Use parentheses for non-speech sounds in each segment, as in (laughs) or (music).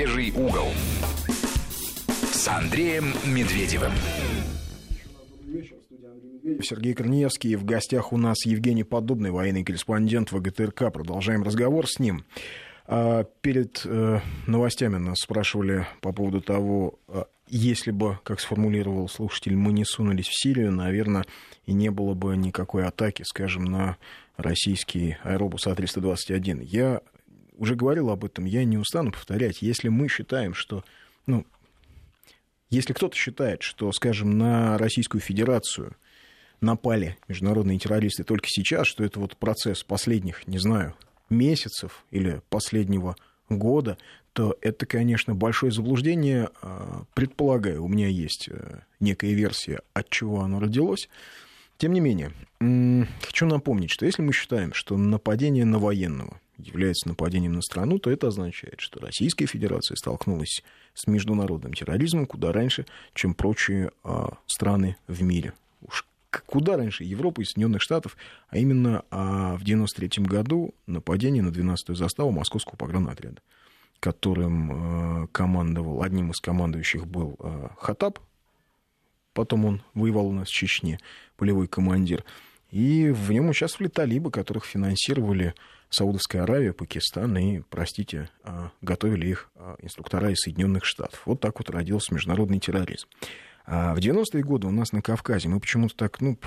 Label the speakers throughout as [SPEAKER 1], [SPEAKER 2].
[SPEAKER 1] Медвежий угол с Андреем Медведевым.
[SPEAKER 2] Сергей Корнеевский. В гостях у нас Евгений Подобный, военный корреспондент ВГТРК. Продолжаем разговор с ним. А, перед э, новостями нас спрашивали по поводу того, а, если бы, как сформулировал слушатель, мы не сунулись в Сирию, наверное, и не было бы никакой атаки, скажем, на российский аэробус А-321. Я уже говорил об этом, я не устану повторять. Если мы считаем, что... Ну, если кто-то считает, что, скажем, на Российскую Федерацию напали международные террористы только сейчас, что это вот процесс последних, не знаю, месяцев или последнего года, то это, конечно, большое заблуждение. А, предполагаю, у меня есть э, некая версия, от чего оно родилось. Тем не менее, хочу напомнить, что если мы считаем, что нападение на военного является нападением на страну, то это означает, что Российская Федерация столкнулась с международным терроризмом куда раньше, чем прочие а, страны в мире. Уж куда раньше Европы и Соединенных Штатов, а именно а, в 1993 году нападение на 12-ю заставу московского погранотряда, которым а, командовал, одним из командующих был а, Хатаб, потом он воевал у нас в Чечне, полевой командир, и в нем участвовали талибы, которых финансировали Саудовская Аравия, Пакистан и, простите, а, готовили их а, инструктора из Соединенных Штатов. Вот так вот родился международный терроризм. А в 90-е годы у нас на Кавказе, мы почему-то так, ну,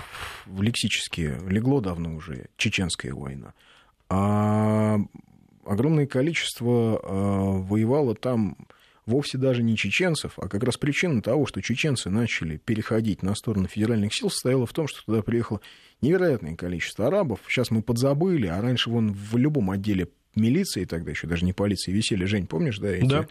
[SPEAKER 2] лексически, легло давно уже чеченская война. А огромное количество а, воевало там вовсе даже не чеченцев, а как раз причина того, что чеченцы начали переходить на сторону федеральных сил, состояла в том, что туда приехало невероятное количество арабов. Сейчас мы подзабыли, а раньше вон в любом отделе милиции тогда еще даже не полиции висели, Жень, помнишь, да, эти да.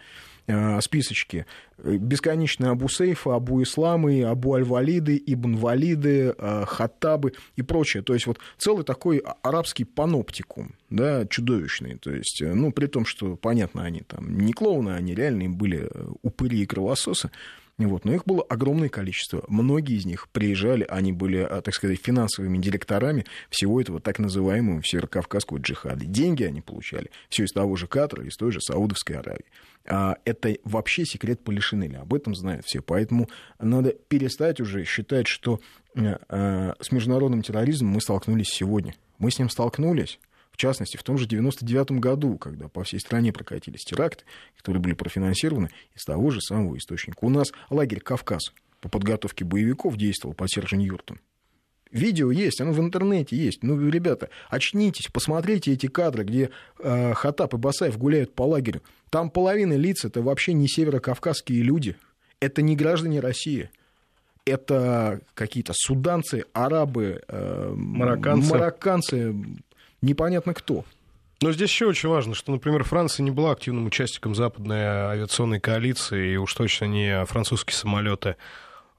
[SPEAKER 2] Э, списочки. Бесконечные Абу Сейфа, Абу Исламы, Абу Аль-Валиды, Ибн Валиды, э, Хаттабы и прочее. То есть вот целый такой арабский паноптикум, да, чудовищный. То есть, э, ну, при том, что, понятно, они там не клоуны, они реальные были упыри и кровососы. Вот. Но их было огромное количество. Многие из них приезжали, они были, а, так сказать, финансовыми директорами всего этого так называемого северокавказского джихада. Деньги они получали все из того же Катара, из той же Саудовской Аравии. А это вообще секрет Полишинеля, об этом знают все. Поэтому надо перестать уже считать, что э, э, с международным терроризмом мы столкнулись сегодня. Мы с ним столкнулись частности, в том же 99 году, когда по всей стране прокатились теракты, которые были профинансированы из того же самого источника. У нас лагерь «Кавказ» по подготовке боевиков действовал по Сержень-Юртом. Видео есть, оно в интернете есть. Ну, ребята, очнитесь, посмотрите эти кадры, где э, Хатап и Басаев гуляют по лагерю. Там половина лиц это вообще не северокавказские люди. Это не граждане России. Это какие-то суданцы, арабы, э, марокканцы. марокканцы, непонятно кто.
[SPEAKER 3] Но здесь еще очень важно, что, например, Франция не была активным участником западной авиационной коалиции, и уж точно не французские самолеты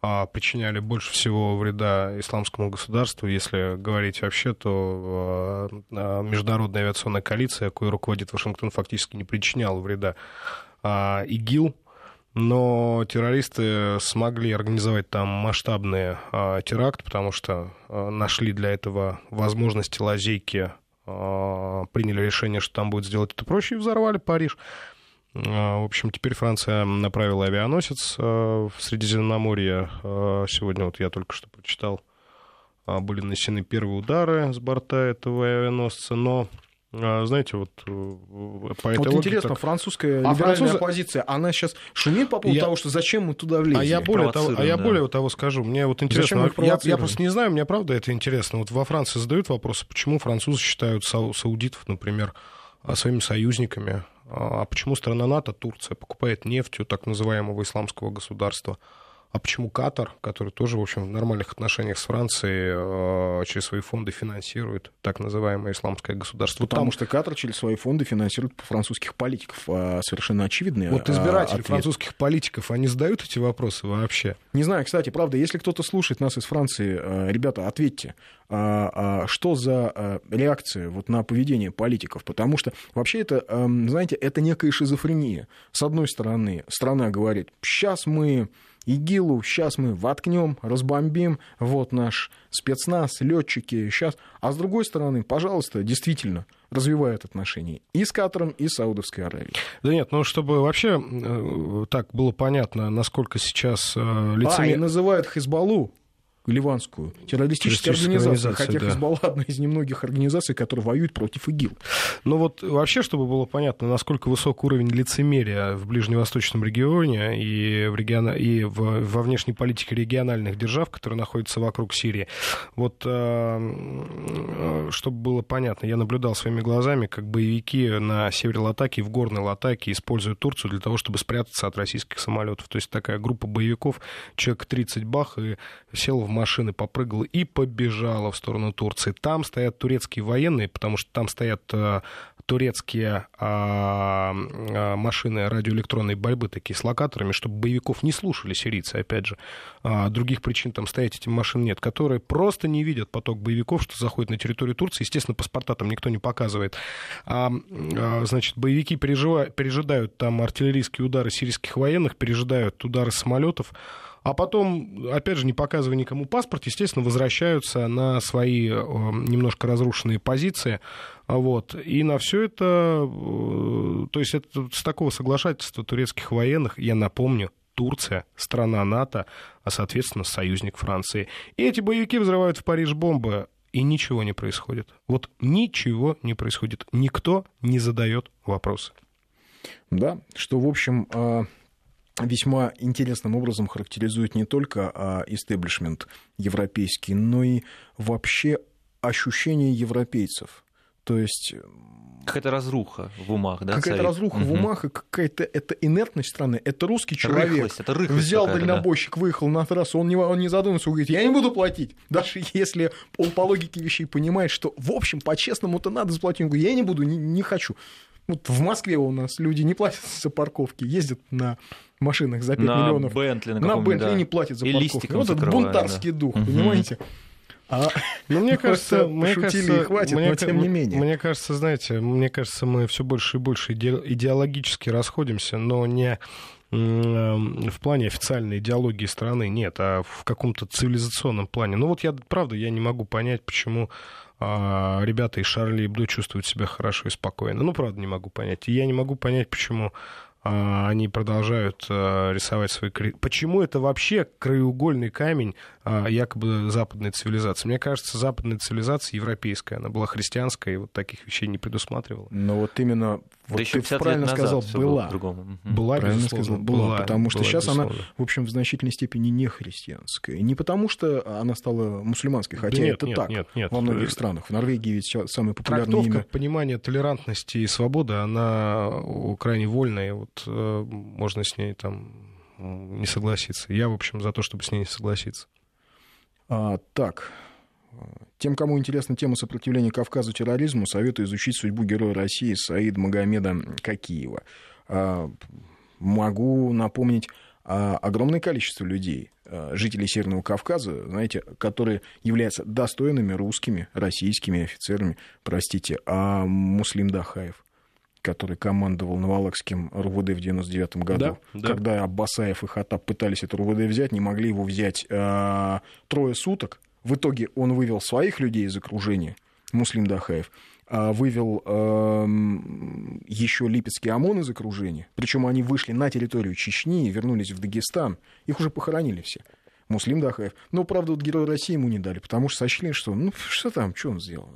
[SPEAKER 3] а, причиняли больше всего вреда исламскому государству. Если говорить вообще, то а, а, международная авиационная коалиция, которую руководит Вашингтон, фактически не причиняла вреда ИГИЛ, но террористы смогли организовать там масштабный теракт, потому что нашли для этого возможности лазейки а, приняли решение, что там будет сделать это проще, и взорвали Париж. А, в общем, теперь Франция направила авианосец а, в Средиземноморье. Сегодня вот я только что прочитал, были нанесены первые удары с борта этого авианосца, но а, знаете, вот э,
[SPEAKER 2] по этой Вот интересно, так... французская а либеральная французы... оппозиция, она сейчас шумит по поводу я... того, что зачем мы туда влезли?
[SPEAKER 3] А я более, того, а я да. более того скажу, мне вот интересно, я, я просто не знаю, мне правда это интересно. Вот во Франции задают вопрос, почему французы считают сау- саудитов, например, а, своими союзниками, а почему страна НАТО, Турция, покупает нефть у так называемого исламского государства, а почему Катар, который тоже, в общем, в нормальных отношениях с Францией э, через свои фонды финансирует так называемое исламское государство?
[SPEAKER 2] Потому Там... что Катар через свои фонды финансирует французских политиков. А совершенно очевидные
[SPEAKER 3] Вот а, избиратели ответ. французских политиков, они задают эти вопросы вообще?
[SPEAKER 2] Не знаю, кстати, правда, если кто-то слушает нас из Франции, э, ребята, ответьте, а, что за э, реакция вот на поведение политиков? Потому что вообще это, эм, знаете, это некая шизофрения. С одной стороны, страна говорит, сейчас мы ИГИЛу, сейчас мы воткнем, разбомбим, вот наш спецназ, летчики, сейчас. А с другой стороны, пожалуйста, действительно, развивают отношения и с Катаром, и с Саудовской Аравией.
[SPEAKER 3] Да нет, ну чтобы вообще э, так было понятно, насколько сейчас э, лицемер...
[SPEAKER 2] А, и называют Хизбаллу ливанскую террористическую организацию, хотя да. Хизбалла одна из немногих организаций, которые воюют против ИГИЛ.
[SPEAKER 3] Ну вот вообще, чтобы было понятно, насколько высок уровень лицемерия в ближневосточном регионе и, в региона... и в... во внешней политике региональных держав, которые находятся вокруг Сирии, вот э, чтобы было понятно, я наблюдал своими глазами, как боевики на севере Латаки, в горной Латаке используют Турцию для того, чтобы спрятаться от российских самолетов. То есть такая группа боевиков, человек 30 бах, и сел в машины, попрыгала и побежала в сторону Турции. Там стоят турецкие военные, потому что там стоят э, турецкие а, а, машины радиоэлектронной борьбы, такие с локаторами, чтобы боевиков не слушали сирийцы, опять же. А, других причин там стоять этим машин нет, которые просто не видят поток боевиков, что заходит на территорию Турции. Естественно, паспорта там никто не показывает. А, а, значит, боевики переживают, пережидают там артиллерийские удары сирийских военных, пережидают удары самолетов, а потом, опять же, не показывая никому паспорт, естественно, возвращаются на свои э, немножко разрушенные позиции. Вот. И на все это, э, то есть это с такого соглашательства турецких военных, я напомню, Турция, страна НАТО, а, соответственно, союзник Франции. И эти боевики взрывают в Париж бомбы, и ничего не происходит. Вот ничего не происходит. Никто не задает вопросы.
[SPEAKER 2] Да, что, в общем, а, весьма интересным образом характеризует не только а, истеблишмент европейский, но и вообще ощущение европейцев. То есть
[SPEAKER 4] Какая-то разруха в умах, да?
[SPEAKER 2] Какая-то разруха угу. в умах, и какая-то это инертность страны. Это русский человек. Рыхлость, это рыхлость взял дальнобойщик, да. выехал на трассу, он не, он не задумывается, он говорит, я не буду платить. Даже (laughs) если он по логике вещей понимает, что, в общем, по-честному-то надо заплатить. Он говорит, я не буду, не, не хочу. Вот в Москве у нас люди не платят (laughs) за парковки, ездят на машинах за 5
[SPEAKER 4] на
[SPEAKER 2] миллионов.
[SPEAKER 4] Бентли, на,
[SPEAKER 2] на Бентли да. не платят за парковку. Вот этот бунтарский да. дух, угу. понимаете?
[SPEAKER 3] А, ну, мне (laughs) кажется, мне кажется, и хватит, мне, но тем не менее. Мне кажется, знаете, мне кажется, мы все больше и больше идеологически расходимся, но не в плане официальной идеологии страны, нет, а в каком-то цивилизационном плане. Ну вот я, правда, я не могу понять, почему а, ребята из Шарли Эбдо чувствуют себя хорошо и спокойно. Ну, правда, не могу понять. И я не могу понять, почему они продолжают а, рисовать свои... Почему это вообще краеугольный камень а, якобы западной цивилизации? Мне кажется, западная цивилизация европейская, она была христианская и вот таких вещей не предусматривала.
[SPEAKER 2] Но вот именно вот да ты правильно сказал, была. Была, правильно сказал, была, была, потому что была, сейчас безусловно. она, в общем, в значительной степени не христианская. Не потому что она стала мусульманской, хотя да нет, это нет, так нет, нет. во многих странах. В Норвегии ведь самый популярный
[SPEAKER 3] Трактовка,
[SPEAKER 2] имя.
[SPEAKER 3] понимание толерантности и свободы, она крайне вольная. Вот э, можно с ней там не согласиться. Я, в общем, за то, чтобы с ней не согласиться.
[SPEAKER 2] А, так, тем, кому интересна тема сопротивления Кавказу терроризму, советую изучить судьбу героя России Саид Магомеда Какиева. А, могу напомнить огромное количество людей, а, жителей Северного Кавказа, знаете, которые являются достойными русскими, российскими офицерами, простите, а Муслим Дахаев который командовал Новолакским РУВД в 99 году. Да, да. Когда Аббасаев и Хатаб пытались это РУВД взять, не могли его взять э, трое суток, в итоге он вывел своих людей из окружения, Муслим Дахаев, а вывел э, еще Липецкий ОМОН из окружения. Причем они вышли на территорию Чечни и вернулись в Дагестан. Их уже похоронили все. Муслим Дахаев. Но, правда, вот Герой России ему не дали, потому что сочли, что ну что там, что он сделал?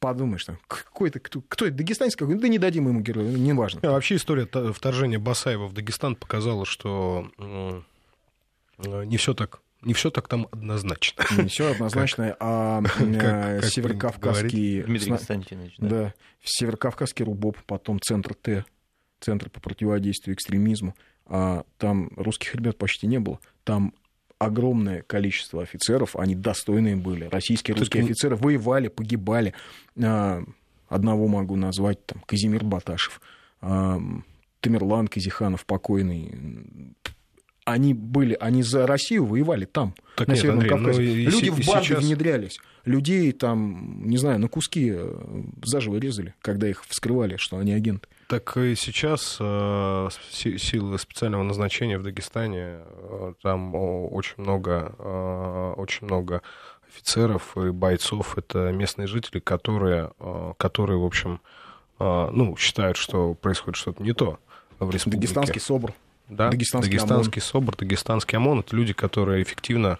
[SPEAKER 2] Подумаешь, там, какой-то, кто, кто это, дагестанец какой? Да не дадим ему герою, не важно.
[SPEAKER 3] А вообще история вторжения Басаева в Дагестан показала, что не все так не все так там однозначно.
[SPEAKER 2] Не все однозначно, а (laughs) э, северокавказский...
[SPEAKER 4] Дмитрий Константинович,
[SPEAKER 2] да. Да, северокавказский РУБОП, потом Центр Т, Центр по противодействию экстремизму. А там русских ребят почти не было. Там огромное количество офицеров, они достойные были. Российские русские офицеры воевали, погибали. А, одного могу назвать, там, Казимир Баташев, а, Тамерлан Казиханов покойный, они были, они за Россию воевали там, так на нет, Северном Андрей, Кавказе. Ну, Люди в банды сейчас... внедрялись. Людей там, не знаю, на куски э, заживо резали, когда их вскрывали, что они агенты.
[SPEAKER 3] Так и сейчас э, си- силы специального назначения в Дагестане, э, там очень много, э, очень много офицеров и бойцов. Это местные жители, которые, э, которые в общем, э, ну, считают, что происходит что-то не то в республике.
[SPEAKER 2] Дагестанский СОБР.
[SPEAKER 3] Да,
[SPEAKER 2] Дагестанский
[SPEAKER 3] Дагестанский СОБР, Дагестанский ОМОН — это люди, которые эффективно,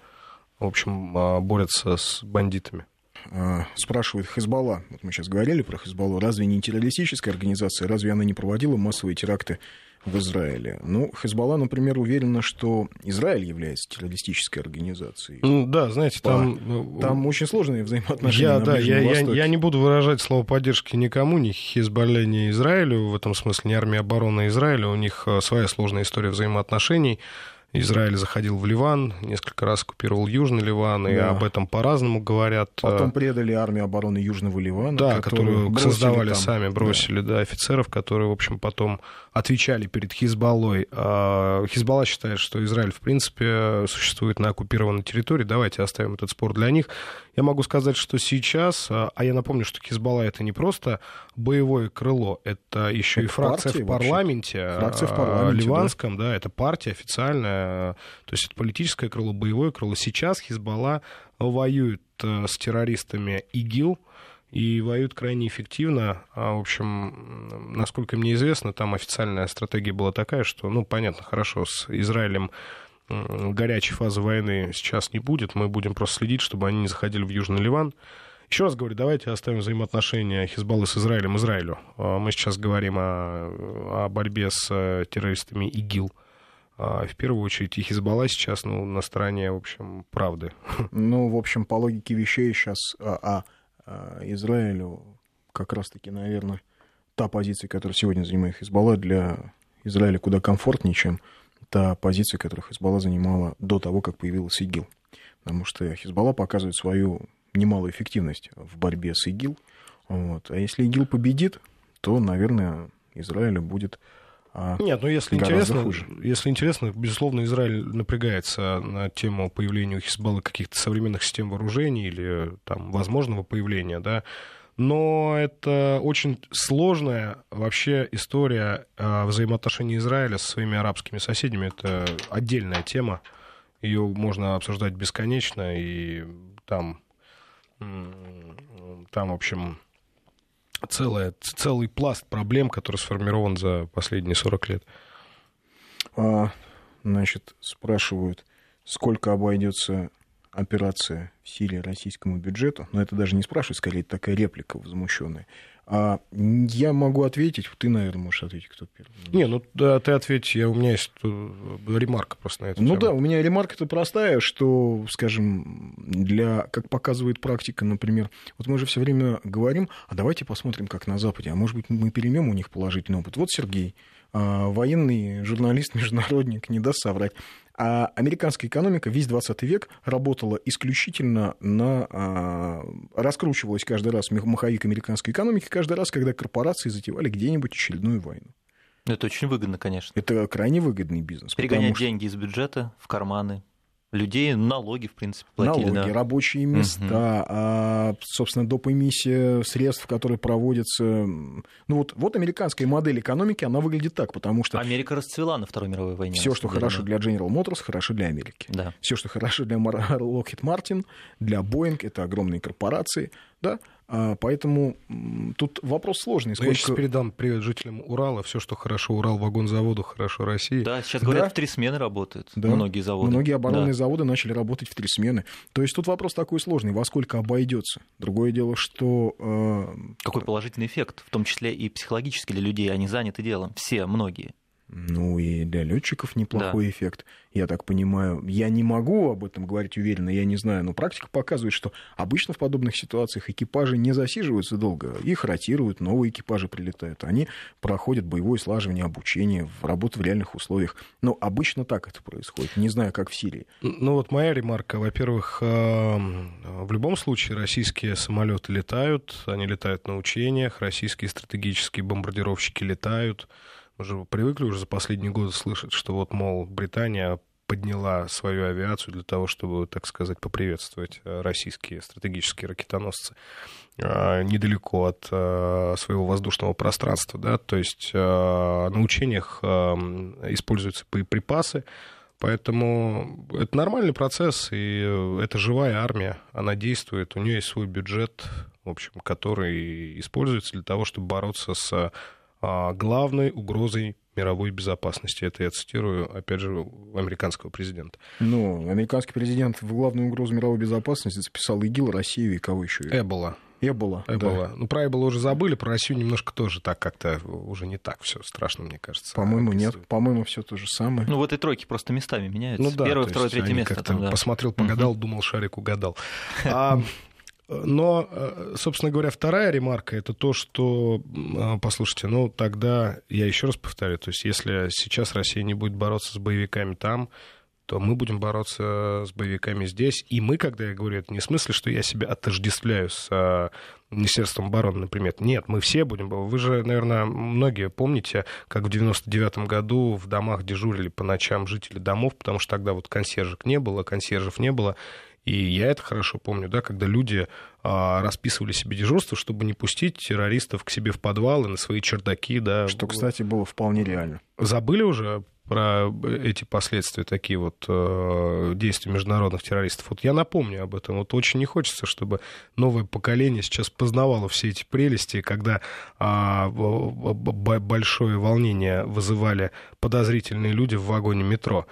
[SPEAKER 3] в общем, а, борются с бандитами.
[SPEAKER 2] А, Спрашивает Хезбалла, вот мы сейчас говорили про Хезбаллу, разве не террористическая организация, разве она не проводила массовые теракты в Израиле? Ну, Хезбалла, например, уверена, что Израиль является террористической организацией.
[SPEAKER 3] Ну, да, знаете, там... ну,
[SPEAKER 2] Там очень сложные взаимоотношения
[SPEAKER 3] Я,
[SPEAKER 2] на
[SPEAKER 3] да, я, я,
[SPEAKER 2] Востоке.
[SPEAKER 3] я не буду выражать слово поддержки никому, ни Хизбалле, ни Израилю, в этом смысле ни армии обороны Израиля, у них э, своя сложная история взаимоотношений. Израиль заходил в Ливан, несколько раз оккупировал Южный Ливан, и
[SPEAKER 2] Да.
[SPEAKER 3] об этом по-разному говорят.
[SPEAKER 2] Потом
[SPEAKER 3] Э,
[SPEAKER 2] предали армию обороны Южного Ливана,
[SPEAKER 3] Да, которую создавали
[SPEAKER 2] там.
[SPEAKER 3] сами, бросили, да. офицеров, которые, в общем, потом отвечали перед Хизбаллой. А Хизбалла считает, что Израиль, в принципе, существует на оккупированной территории. Давайте оставим этот спор для них. Я могу сказать, что сейчас, а а я напомню, что Хизбалла это не просто боевое крыло, это еще и
[SPEAKER 2] Это
[SPEAKER 3] фракция
[SPEAKER 2] партия
[SPEAKER 3] в
[SPEAKER 2] вообще.
[SPEAKER 3] парламенте,
[SPEAKER 2] Фракция в
[SPEAKER 3] а,
[SPEAKER 2] парламенте,
[SPEAKER 3] ливанском, да. это партия официальная, то есть это политическое крыло, боевое крыло. Сейчас Хизбалла воюет с террористами ИГИЛ, и воюют крайне эффективно. А, в общем, насколько мне известно, там официальная стратегия была такая, что, ну, понятно, хорошо, с Израилем горячей фазы войны сейчас не будет, мы будем просто следить, чтобы они не заходили в Южный Ливан. Еще раз говорю, давайте оставим взаимоотношения Хизбаллы с Израилем Израилю. А, Мы сейчас говорим о, о борьбе с э, террористами ИГИЛ. А, В первую очередь и Хизбалла сейчас ну, на стороне, в общем, правды.
[SPEAKER 2] Ну, в общем, по логике вещей сейчас а, а, а, Израилю как раз-таки, наверное, та позиция, которую сегодня занимает Хизбалла, для Израиля куда комфортнее, чем та позиция, которую Хизбалла занимала до того, как появился ИГИЛ. Потому что Хизбалла показывает свою немалую эффективность в борьбе с ИГИЛ. Вот. А если ИГИЛ победит, то, наверное, Израилю будет... а,
[SPEAKER 3] Нет, ну если интересно,
[SPEAKER 2] хуже.
[SPEAKER 3] если интересно, безусловно, Израиль напрягается на тему появления у Хизбаллы каких-то современных систем вооружений или там возможного появления, да. Но это очень сложная вообще история а, взаимоотношений Израиля со своими арабскими соседями. Это отдельная тема. Ее можно обсуждать бесконечно, и там, там в общем, целая, целый пласт проблем, который сформирован за последние 40 лет.
[SPEAKER 2] А, значит, спрашивают, сколько обойдется операция в Сирии российскому бюджету. Но это даже не спрашивают, скорее, такая реплика возмущенная. А я могу ответить, ты, наверное, можешь ответить, кто первый.
[SPEAKER 3] Не, ну да, ты ответь, я, у меня есть э, ремарка просто на это.
[SPEAKER 2] Ну да, у меня ремарка-то простая, что, скажем, для, как показывает практика, например, вот мы же все время говорим, а давайте посмотрим, как на Западе, а может быть, мы переймем у них положительный опыт. Вот Сергей, а, военный журналист, (laughs) международник, не даст соврать. А американская экономика весь 20 век работала исключительно на... а, раскручивалась каждый раз маховик американской экономики, каждый раз, когда корпорации затевали где-нибудь очередную войну.
[SPEAKER 4] Это очень выгодно, конечно.
[SPEAKER 2] Это крайне выгодный бизнес.
[SPEAKER 4] Перегонять
[SPEAKER 2] что-
[SPEAKER 4] деньги из бюджета в карманы. Людей налоги, в принципе, платили.
[SPEAKER 2] Налоги,
[SPEAKER 4] да.
[SPEAKER 2] рабочие места, а, собственно, доп. эмиссия средств, которые проводятся. Ну вот, вот американская модель экономики, она выглядит так, потому что
[SPEAKER 4] Америка расцвела на Второй мировой войне.
[SPEAKER 2] все, что
[SPEAKER 4] деле,
[SPEAKER 2] хорошо
[SPEAKER 4] да.
[SPEAKER 2] для General Motors, хорошо для Америки.
[SPEAKER 4] Да.
[SPEAKER 2] Все, что хорошо для Lockheed Martin, для Boeing, это огромные корпорации, да, поэтому м, тут вопрос сложный.
[SPEAKER 3] Ну, Я сейчас
[SPEAKER 2] Сколько...
[SPEAKER 3] передам привет жителям Урала. Все, что хорошо Урал вагонзаводу, хорошо России.
[SPEAKER 4] Да, сейчас говорят,
[SPEAKER 2] Да.
[SPEAKER 4] в три смены работают
[SPEAKER 2] Да.
[SPEAKER 4] многие заводы.
[SPEAKER 2] Многие оборонные
[SPEAKER 4] Да.
[SPEAKER 2] заводы начали работать в три смены. То есть тут вопрос такой сложный, во сколько обойдется. Другое дело, что э,
[SPEAKER 4] Какой положительный эффект, в том числе и психологически для людей, они заняты делом, все, многие.
[SPEAKER 2] Ну и для летчиков неплохой эффект, я так понимаю. Я не могу об этом говорить уверенно, я не знаю, но практика показывает, что обычно в подобных ситуациях экипажи не засиживаются долго, их ротируют, новые экипажи прилетают, они проходят боевое слаживание, обучение, в работу в реальных условиях. Но обычно так это происходит, не знаю, как в Сирии.
[SPEAKER 3] Ну вот моя ремарка. Во-первых, э, в любом случае российские самолеты летают, они летают на учениях, российские стратегические бомбардировщики летают. Мы же привыкли уже за последние годы слышать, что вот, мол, Британия подняла свою авиацию для того, чтобы, так сказать, поприветствовать российские стратегические ракетоносцы недалеко от своего воздушного пространства. Да? То есть на учениях используются боеприпасы, Поэтому это нормальный процесс, и это живая армия, она действует, у нее есть свой бюджет, в общем, который используется для того, чтобы бороться с главной угрозой мировой безопасности. Это я цитирую, опять же, американского президента.
[SPEAKER 2] Ну, американский президент в главную угрозу мировой безопасности записал ИГИЛ, Россию и кого еще?
[SPEAKER 3] Эбола.
[SPEAKER 2] Эбола.
[SPEAKER 3] Эбола. Да. Ну, про Эболу уже забыли, про Россию немножко тоже так как-то уже не так все страшно, мне кажется.
[SPEAKER 2] По-моему, нет. По-моему, все то же самое.
[SPEAKER 4] Ну, в этой тройке просто местами меняются.
[SPEAKER 3] Ну, да,
[SPEAKER 4] Первое, второе, третье место.
[SPEAKER 3] Там, да. Посмотрел, погадал, угу. думал, шарик угадал. (laughs) А, но, э, собственно говоря, вторая ремарка это то, что, а, послушайте, ну тогда, я еще раз повторю, то есть если сейчас Россия не будет бороться с боевиками там, то мы будем бороться с боевиками здесь. И мы, когда я говорю, это не в смысле, что я себя отождествляю с а, Министерством обороны, например. Нет, мы все будем. Вы же, наверное, многие помните, как в 99-м году в домах дежурили по ночам жители домов, потому что тогда вот консьержек не было, консьержев не было. И я это хорошо помню, да, когда люди а, расписывали себе дежурство, чтобы не пустить террористов к себе в подвалы, на свои чердаки, да.
[SPEAKER 2] Что, кстати, было вполне реально.
[SPEAKER 3] Забыли уже про эти последствия, такие вот э, действия международных террористов. Вот я напомню об этом. Вот очень не хочется, чтобы новое поколение сейчас познавало все эти прелести, когда э, большое волнение вызывали подозрительные люди в вагоне метро.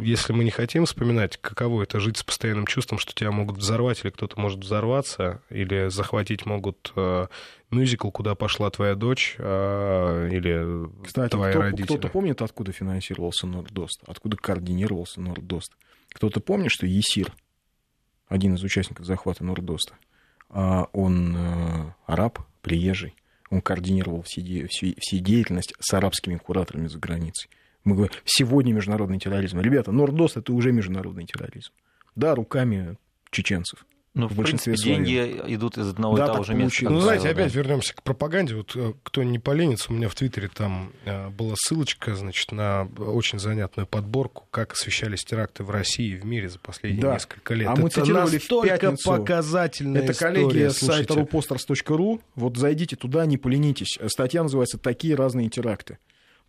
[SPEAKER 3] Если мы не хотим вспоминать, каково это жить с постоянным чувством, что тебя могут взорвать, или кто-то может взорваться, или захватить могут э, мюзикл «Куда пошла твоя дочь» э, или
[SPEAKER 2] Кстати,
[SPEAKER 3] твои
[SPEAKER 2] кто,
[SPEAKER 3] родители.
[SPEAKER 2] Кто-то помнит, откуда финансировался Нордост, откуда координировался Нордост? Кто-то помнит, что Есир, один из участников захвата Нордоста, а он э, араб, приезжий, он координировал все, все, все деятельность с арабскими кураторами за границей. Мы говорим, сегодня международный терроризм. Ребята, Нордост это уже международный терроризм. Да, руками чеченцев.
[SPEAKER 4] Ну, в, в принципе, своем. деньги идут из одного да, и того же места.
[SPEAKER 3] Ну, знаете, опять да. вернемся к пропаганде. Вот э, кто не поленится, у меня в Твиттере там э, была ссылочка, значит, на очень занятную подборку, как освещались теракты в России и в мире за последние да. несколько лет.
[SPEAKER 2] А
[SPEAKER 3] это
[SPEAKER 2] мы цитировали в пятницу.
[SPEAKER 3] показательная
[SPEAKER 2] Это коллеги с сайта ruposters.ru. Вот зайдите туда, не поленитесь. Статья называется «Такие разные теракты».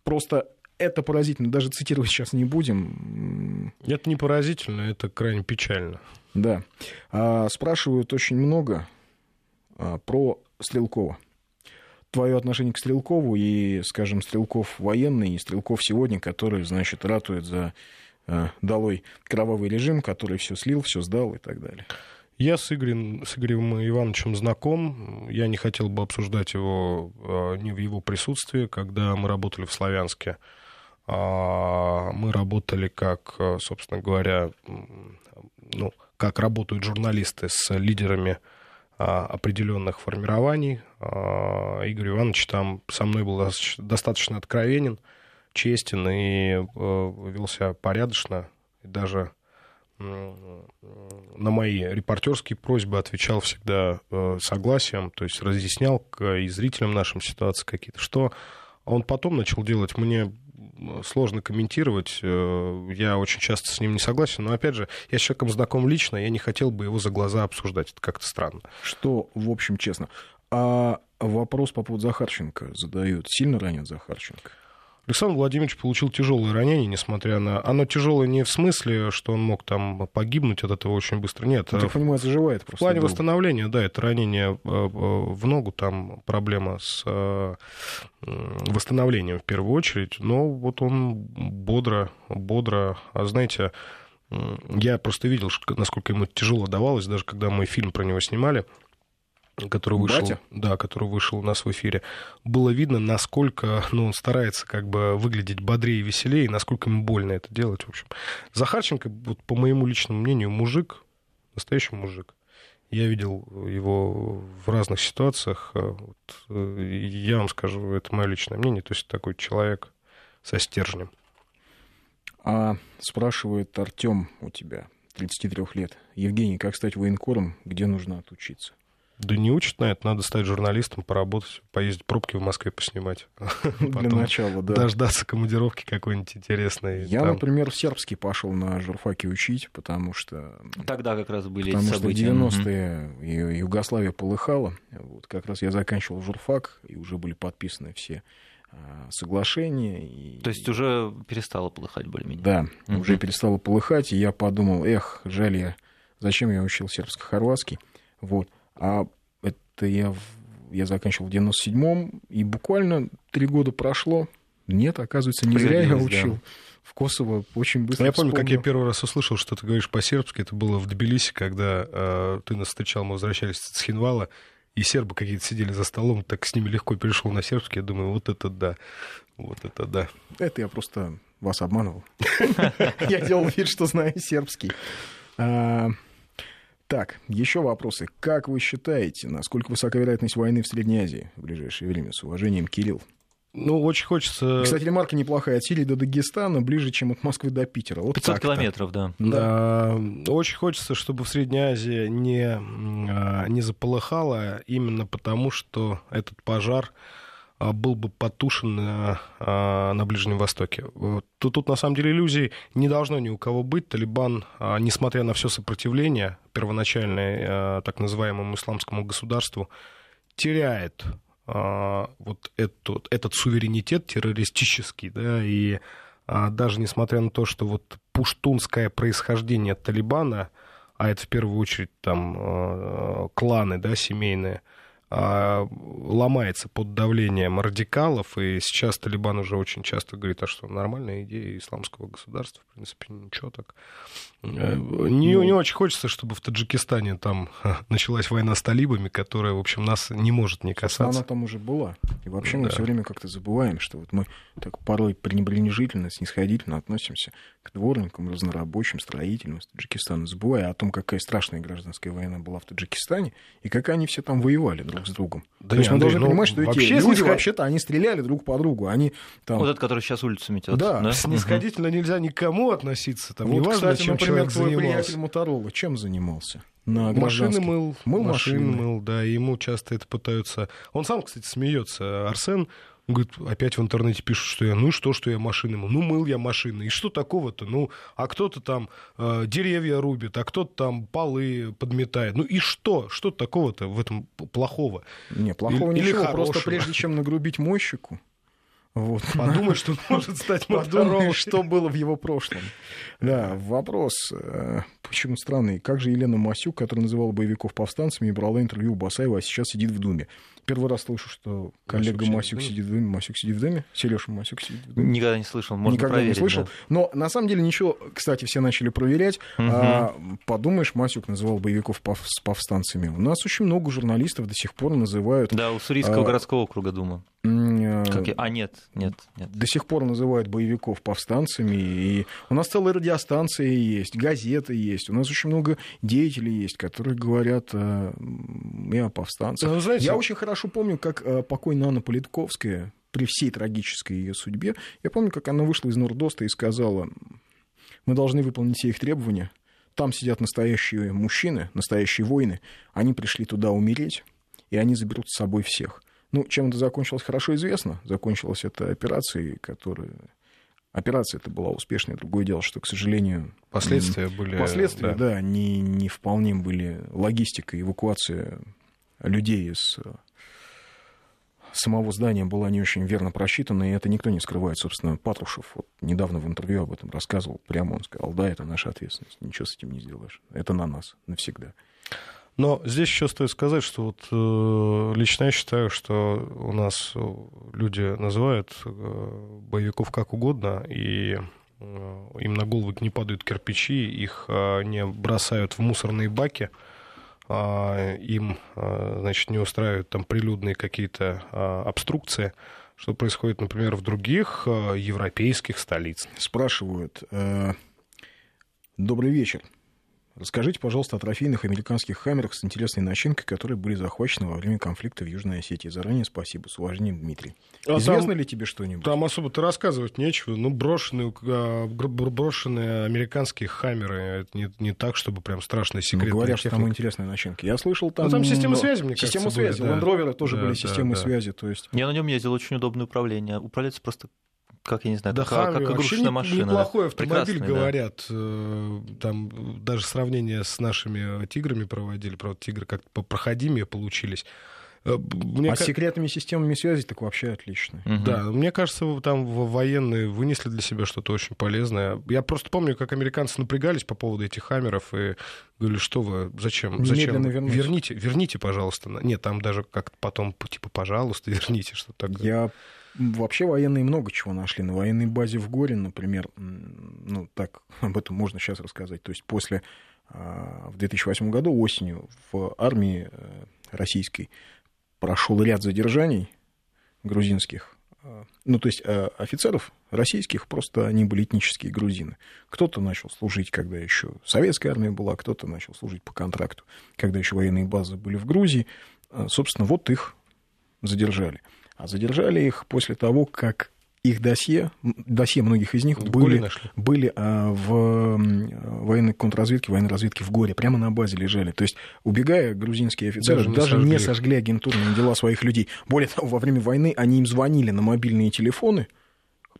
[SPEAKER 2] Просто это поразительно. Даже цитировать сейчас не будем.
[SPEAKER 3] Это не поразительно, это крайне печально.
[SPEAKER 2] Да. А, спрашивают очень много а, про Стрелкова. Твое отношение к Стрелкову и, скажем, Стрелков военный и Стрелков сегодня, который, значит, ратует за а, долой кровавый режим, который все слил, все сдал и так далее.
[SPEAKER 3] Я с Игорем, с Игорем Ивановичем знаком. Я не хотел бы обсуждать его не в его присутствии, когда мы работали в Славянске. А, мы работали как, собственно говоря, ну, как работают журналисты с лидерами а, определенных формирований. А, Игорь Иванович там со мной был достаточно откровенен, честен и э, вел себя порядочно. И даже на мои репортерские просьбы отвечал всегда э, согласием, то есть разъяснял и зрителям нашим ситуации какие-то, что он потом начал делать мне сложно комментировать. Э, я очень часто с ним не согласен. Но, опять же, я с человеком знаком лично, я не хотел бы его за глаза обсуждать. Это как-то странно.
[SPEAKER 2] Что, в общем, честно. А вопрос по поводу Захарченко задают. Сильно ранен Захарченко?
[SPEAKER 3] Александр Владимирович получил тяжелое ранение, несмотря на... Оно тяжелое не в смысле, что он мог там погибнуть от этого очень быстро. Нет.
[SPEAKER 2] Ну, так понимаю, заживает
[SPEAKER 3] просто. В плане долго. восстановления, да, это ранение э, э, в ногу, там проблема с восстановлением в первую очередь. Но вот он бодро, бодро... А знаете, я просто видел, насколько ему тяжело давалось, даже когда мы фильм про него снимали который вышел, Батя? да, который вышел у нас в эфире, было видно, насколько ну, он старается как бы выглядеть бодрее и веселее, и насколько ему больно это делать, в общем. Захарченко, вот, по моему личному мнению, мужик, настоящий мужик. Я видел его в разных ситуациях. А вот, э, я вам скажу, это мое личное мнение. То есть такой человек со стержнем.
[SPEAKER 2] А спрашивает Артем у тебя, 33 лет. Евгений, как стать военкором, где нужно отучиться?
[SPEAKER 3] Да не учат на это, надо стать журналистом, поработать, поездить пробки в Москве поснимать. (laughs)
[SPEAKER 2] Для начала, да.
[SPEAKER 3] Дождаться командировки какой-нибудь интересной.
[SPEAKER 2] Я, например, в сербский пошел на журфаке учить, потому что...
[SPEAKER 4] Тогда как раз были
[SPEAKER 2] потому
[SPEAKER 4] эти события.
[SPEAKER 2] Потому что в 90-е Югославия полыхала. Вот, как раз я заканчивал журфак, и уже были подписаны все а, соглашения. И...
[SPEAKER 4] То есть уже перестало полыхать более-менее?
[SPEAKER 2] Да, угу. уже перестало полыхать, и я подумал, эх, жаль я, зачем я учил сербско-хорватский. Вот. А это я, я заканчивал в 97-м, и буквально три года прошло. Нет, оказывается, не зря я учил. Да. В Косово очень быстро
[SPEAKER 3] Я помню, вспомнил. как я первый раз услышал, что ты говоришь по-сербски. Это было в Тбилиси, когда э, ты нас встречал, мы возвращались с Хинвала, и сербы какие-то сидели за столом, так с ними легко перешел на сербский. Я думаю, вот это да, вот это да.
[SPEAKER 2] Это я просто вас обманывал. (laughs) Я делал вид, что знаю сербский. Так, еще вопросы. Как вы считаете, насколько высока вероятность войны в Средней Азии в ближайшее время? С уважением, Кирилл.
[SPEAKER 3] Ну, очень хочется...
[SPEAKER 2] Кстати, ремарка неплохая. От Сирии до Дагестана ближе, чем от Москвы до Питера. Вот
[SPEAKER 4] 500 километров, да.
[SPEAKER 3] да. Очень хочется, чтобы в Средней Азии не, а, не заполыхало, именно потому, что этот пожар был бы потушен на, а, на Ближнем Востоке. Тут, тут, на самом деле, иллюзий не должно ни у кого быть. Талибан, а, несмотря на все сопротивление первоначальное так называемому исламскому государству, теряет вот этот, этот суверенитет террористический, да, и даже несмотря на то, что вот пуштунское происхождение Талибана, а это в первую очередь там кланы, да, семейные, а, ломается под давлением радикалов, и сейчас Талибан уже очень часто говорит, а что нормальная идея исламского государства, в принципе, ничего так. Э, не, не очень хочется, чтобы в Таджикистане там началась война с талибами, которая, в общем, нас не может не касаться.
[SPEAKER 2] Она там уже была. И вообще мы да. все время как-то забываем, что вот мы так порой пренебрежительно, снисходительно относимся к дворникам, разнорабочим, строителям из Таджикистана, забывая о том, какая страшная гражданская война была в Таджикистане, и как они все там воевали друг с другом. Да То есть мы должны ну, понимать, что эти люди снисход... вообще-то они стреляли друг по другу. Они там...
[SPEAKER 4] Вот этот, который сейчас улицу метет.
[SPEAKER 3] Да, да? снисходительно угу. нельзя никому относиться. Там, вот, неважно, кстати, чем например, твой занимался.
[SPEAKER 2] приятель Моторола чем занимался?
[SPEAKER 3] на машины мыл, мыл машины. машины мыл, да, и ему часто это пытаются. Он сам, кстати, смеется. Арсен он говорит, опять в интернете пишут, что я, ну что, что я машины мыл? Ну, мыл я машины. И что такого-то? Ну, а кто-то там э, деревья рубит, а кто-то там полы подметает. Ну и что? Что такого-то в этом плохого?
[SPEAKER 2] Не, плохого или, ничего. Или просто прежде чем нагрубить мойщику,
[SPEAKER 3] вот. Подумай, что может стать (laughs)
[SPEAKER 2] Подумай, что было в его прошлом. Да, вопрос, э, почему странный. Как же Елена Масюк, которая называла боевиков повстанцами и брала интервью у Басаева, а сейчас сидит в Думе? Первый раз слышу, что коллега Масюк, сидит в Думе. Масюк сидит в Думе. Сережа Масюк сидит в Думе.
[SPEAKER 4] Никогда не слышал, можно
[SPEAKER 2] Никогда
[SPEAKER 4] проверить,
[SPEAKER 2] не слышал. Да. Но на самом деле ничего, кстати, все начали проверять. Угу. А, подумаешь, Масюк называл боевиков с повстанцами. У нас очень много журналистов до сих пор называют...
[SPEAKER 4] Да, у Сурийского а, городского округа Дума.
[SPEAKER 2] А,
[SPEAKER 4] как... А, нет, нет, нет.
[SPEAKER 2] До сих пор называют боевиков повстанцами. И у нас целая радиостанция есть, газеты есть. У нас очень много деятелей есть, которые говорят э, и о повстанцах. Ну, знаете... Я очень хорошо помню, как э, покойная Анна Политковская при всей трагической ее судьбе, я помню, как она вышла из Нордоста и сказала, мы должны выполнить все их требования, там сидят настоящие мужчины, настоящие воины, они пришли туда умереть, и они заберут с собой всех. Ну, чем это закончилось, хорошо известно. Закончилась это операцией, которая... Операция это была успешная. Другое дело, что, к сожалению...
[SPEAKER 3] Последствия были...
[SPEAKER 2] Последствия, да, да не, не вполне были логистика, эвакуация людей из самого здания была не очень верно просчитана, и это никто не скрывает. Собственно, Патрушев вот недавно в интервью об этом рассказывал. Прямо он сказал, да, это наша ответственность, ничего с этим не сделаешь. Это на нас навсегда.
[SPEAKER 3] Но здесь еще стоит сказать, что вот э, лично я считаю, что у нас люди называют э, боевиков как угодно, и э, им на голову не падают кирпичи, их э, не бросают в мусорные баки, э, им, э, значит, не устраивают там прилюдные какие-то э, обструкции, что происходит, например, в других э, европейских столицах.
[SPEAKER 2] Спрашивают, э, добрый вечер. Расскажите, пожалуйста, о трофейных американских хаммерах с интересной начинкой, которые были захвачены во время конфликта в Южной Осетии. Заранее спасибо. С уважением, Дмитрий.
[SPEAKER 3] А
[SPEAKER 2] Известно
[SPEAKER 3] там-
[SPEAKER 2] ли тебе что-нибудь?
[SPEAKER 3] Там особо-то рассказывать нечего. Ну, брошенные, бр- брошенные американские хаммеры. Это не, не так, чтобы прям страшная
[SPEAKER 2] Ну,
[SPEAKER 3] секретная
[SPEAKER 2] говорят, что там
[SPEAKER 3] техника.
[SPEAKER 2] интересная начинка. Я слышал, там...
[SPEAKER 3] Ну, там система связи, мне
[SPEAKER 2] Система
[SPEAKER 3] кажется,
[SPEAKER 2] связи.
[SPEAKER 3] были, да.
[SPEAKER 2] Тоже
[SPEAKER 3] Да,
[SPEAKER 2] были
[SPEAKER 3] да,
[SPEAKER 2] системы
[SPEAKER 3] да.
[SPEAKER 2] связи. То есть...
[SPEAKER 4] Я на нем ездил, очень удобное управление. Управляется просто, как я не знаю,
[SPEAKER 3] Да,
[SPEAKER 4] как, как
[SPEAKER 3] Хаммер вообще
[SPEAKER 4] игрушечная
[SPEAKER 3] не-
[SPEAKER 4] машина.
[SPEAKER 3] неплохой автомобиль,
[SPEAKER 4] да.
[SPEAKER 3] говорят. Э, Там даже сравнение с нашими тиграми проводили. Правда, тигры как-то попроходимее получились. Э, Мне
[SPEAKER 2] а с секретными системами связи так вообще отлично.
[SPEAKER 4] Мгм.
[SPEAKER 3] Да, мне кажется, там в- военные вынесли для себя что-то очень полезное. Я просто помню, как американцы напрягались по поводу этих хаммеров и говорили, что вы, зачем, зачем?
[SPEAKER 2] Вернуть.
[SPEAKER 3] Верните, верните, пожалуйста. Нет, там даже как-то потом, типа, пожалуйста, (laughs) верните, что такое.
[SPEAKER 2] Я вообще военные много чего нашли. На военной базе в Горе, например, ну так (laughs) об этом можно сейчас рассказать. То есть после а, в 2008 году осенью в армии э, российской прошел ряд задержаний грузинских. А, Ну, то есть э, офицеров российских, просто они были этнические грузины. Кто-то начал служить, когда еще советская армия была, кто-то начал служить по контракту, когда еще военные базы были в Грузии. А, Собственно, вот их задержали. А задержали их после того, как их досье, досье многих из них
[SPEAKER 3] В
[SPEAKER 2] были,
[SPEAKER 3] нашли.
[SPEAKER 2] были а, в военной контрразведке, военной разведке в горе, прямо на базе лежали. То есть, убегая, грузинские офицеры
[SPEAKER 3] Даже
[SPEAKER 2] даже,
[SPEAKER 3] не
[SPEAKER 2] не,
[SPEAKER 3] сожгли.
[SPEAKER 2] сожгли агентурные дела своих людей. Более того, во время войны они им звонили на мобильные телефоны,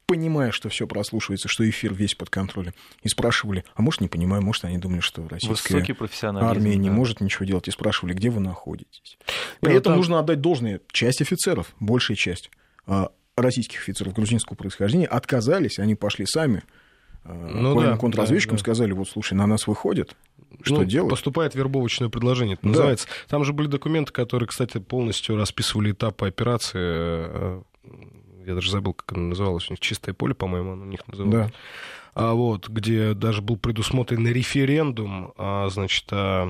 [SPEAKER 2] понимая, что все прослушивается, что эфир весь под контролем, и спрашивали, а может, не понимаю, может, они думали, что российская армия не
[SPEAKER 4] да.
[SPEAKER 2] может ничего делать, и спрашивали, где вы находитесь. При
[SPEAKER 3] ну
[SPEAKER 2] этом
[SPEAKER 3] там-
[SPEAKER 2] нужно отдать должное. Часть офицеров, большая часть а, российских офицеров грузинского происхождения отказались, они пошли сами а,
[SPEAKER 3] Ну да,
[SPEAKER 2] контрразведчикам,
[SPEAKER 3] да, да.
[SPEAKER 2] сказали, вот, слушай, на нас выходят, что
[SPEAKER 3] Ну,
[SPEAKER 2] делать?
[SPEAKER 3] Поступает вербовочное предложение, это
[SPEAKER 2] Да.
[SPEAKER 3] называется. Там же были документы, которые, кстати, полностью расписывали этапы операции. э, Я даже забыл, как она называлась. У них чистое поле, по-моему, оно у них называлось.
[SPEAKER 2] Да.
[SPEAKER 3] А вот, где даже был предусмотрен референдум, а, значит, о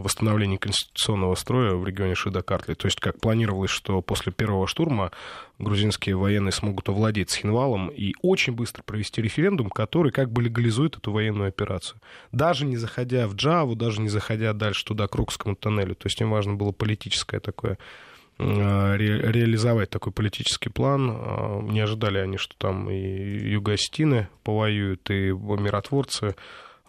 [SPEAKER 3] восстановлении конституционного строя в регионе Шида-Картли. То есть, как планировалось, что после первого штурма грузинские военные смогут овладеть Схинвалом и очень быстро провести референдум, который как бы легализует эту военную операцию. Даже не заходя в Джаву, даже не заходя дальше туда, к Рукскому тоннелю. То есть, им важно было политическое такое ре- реализовать такой политический план. Э, Не ожидали они, что там и югостины повоюют, и миротворцы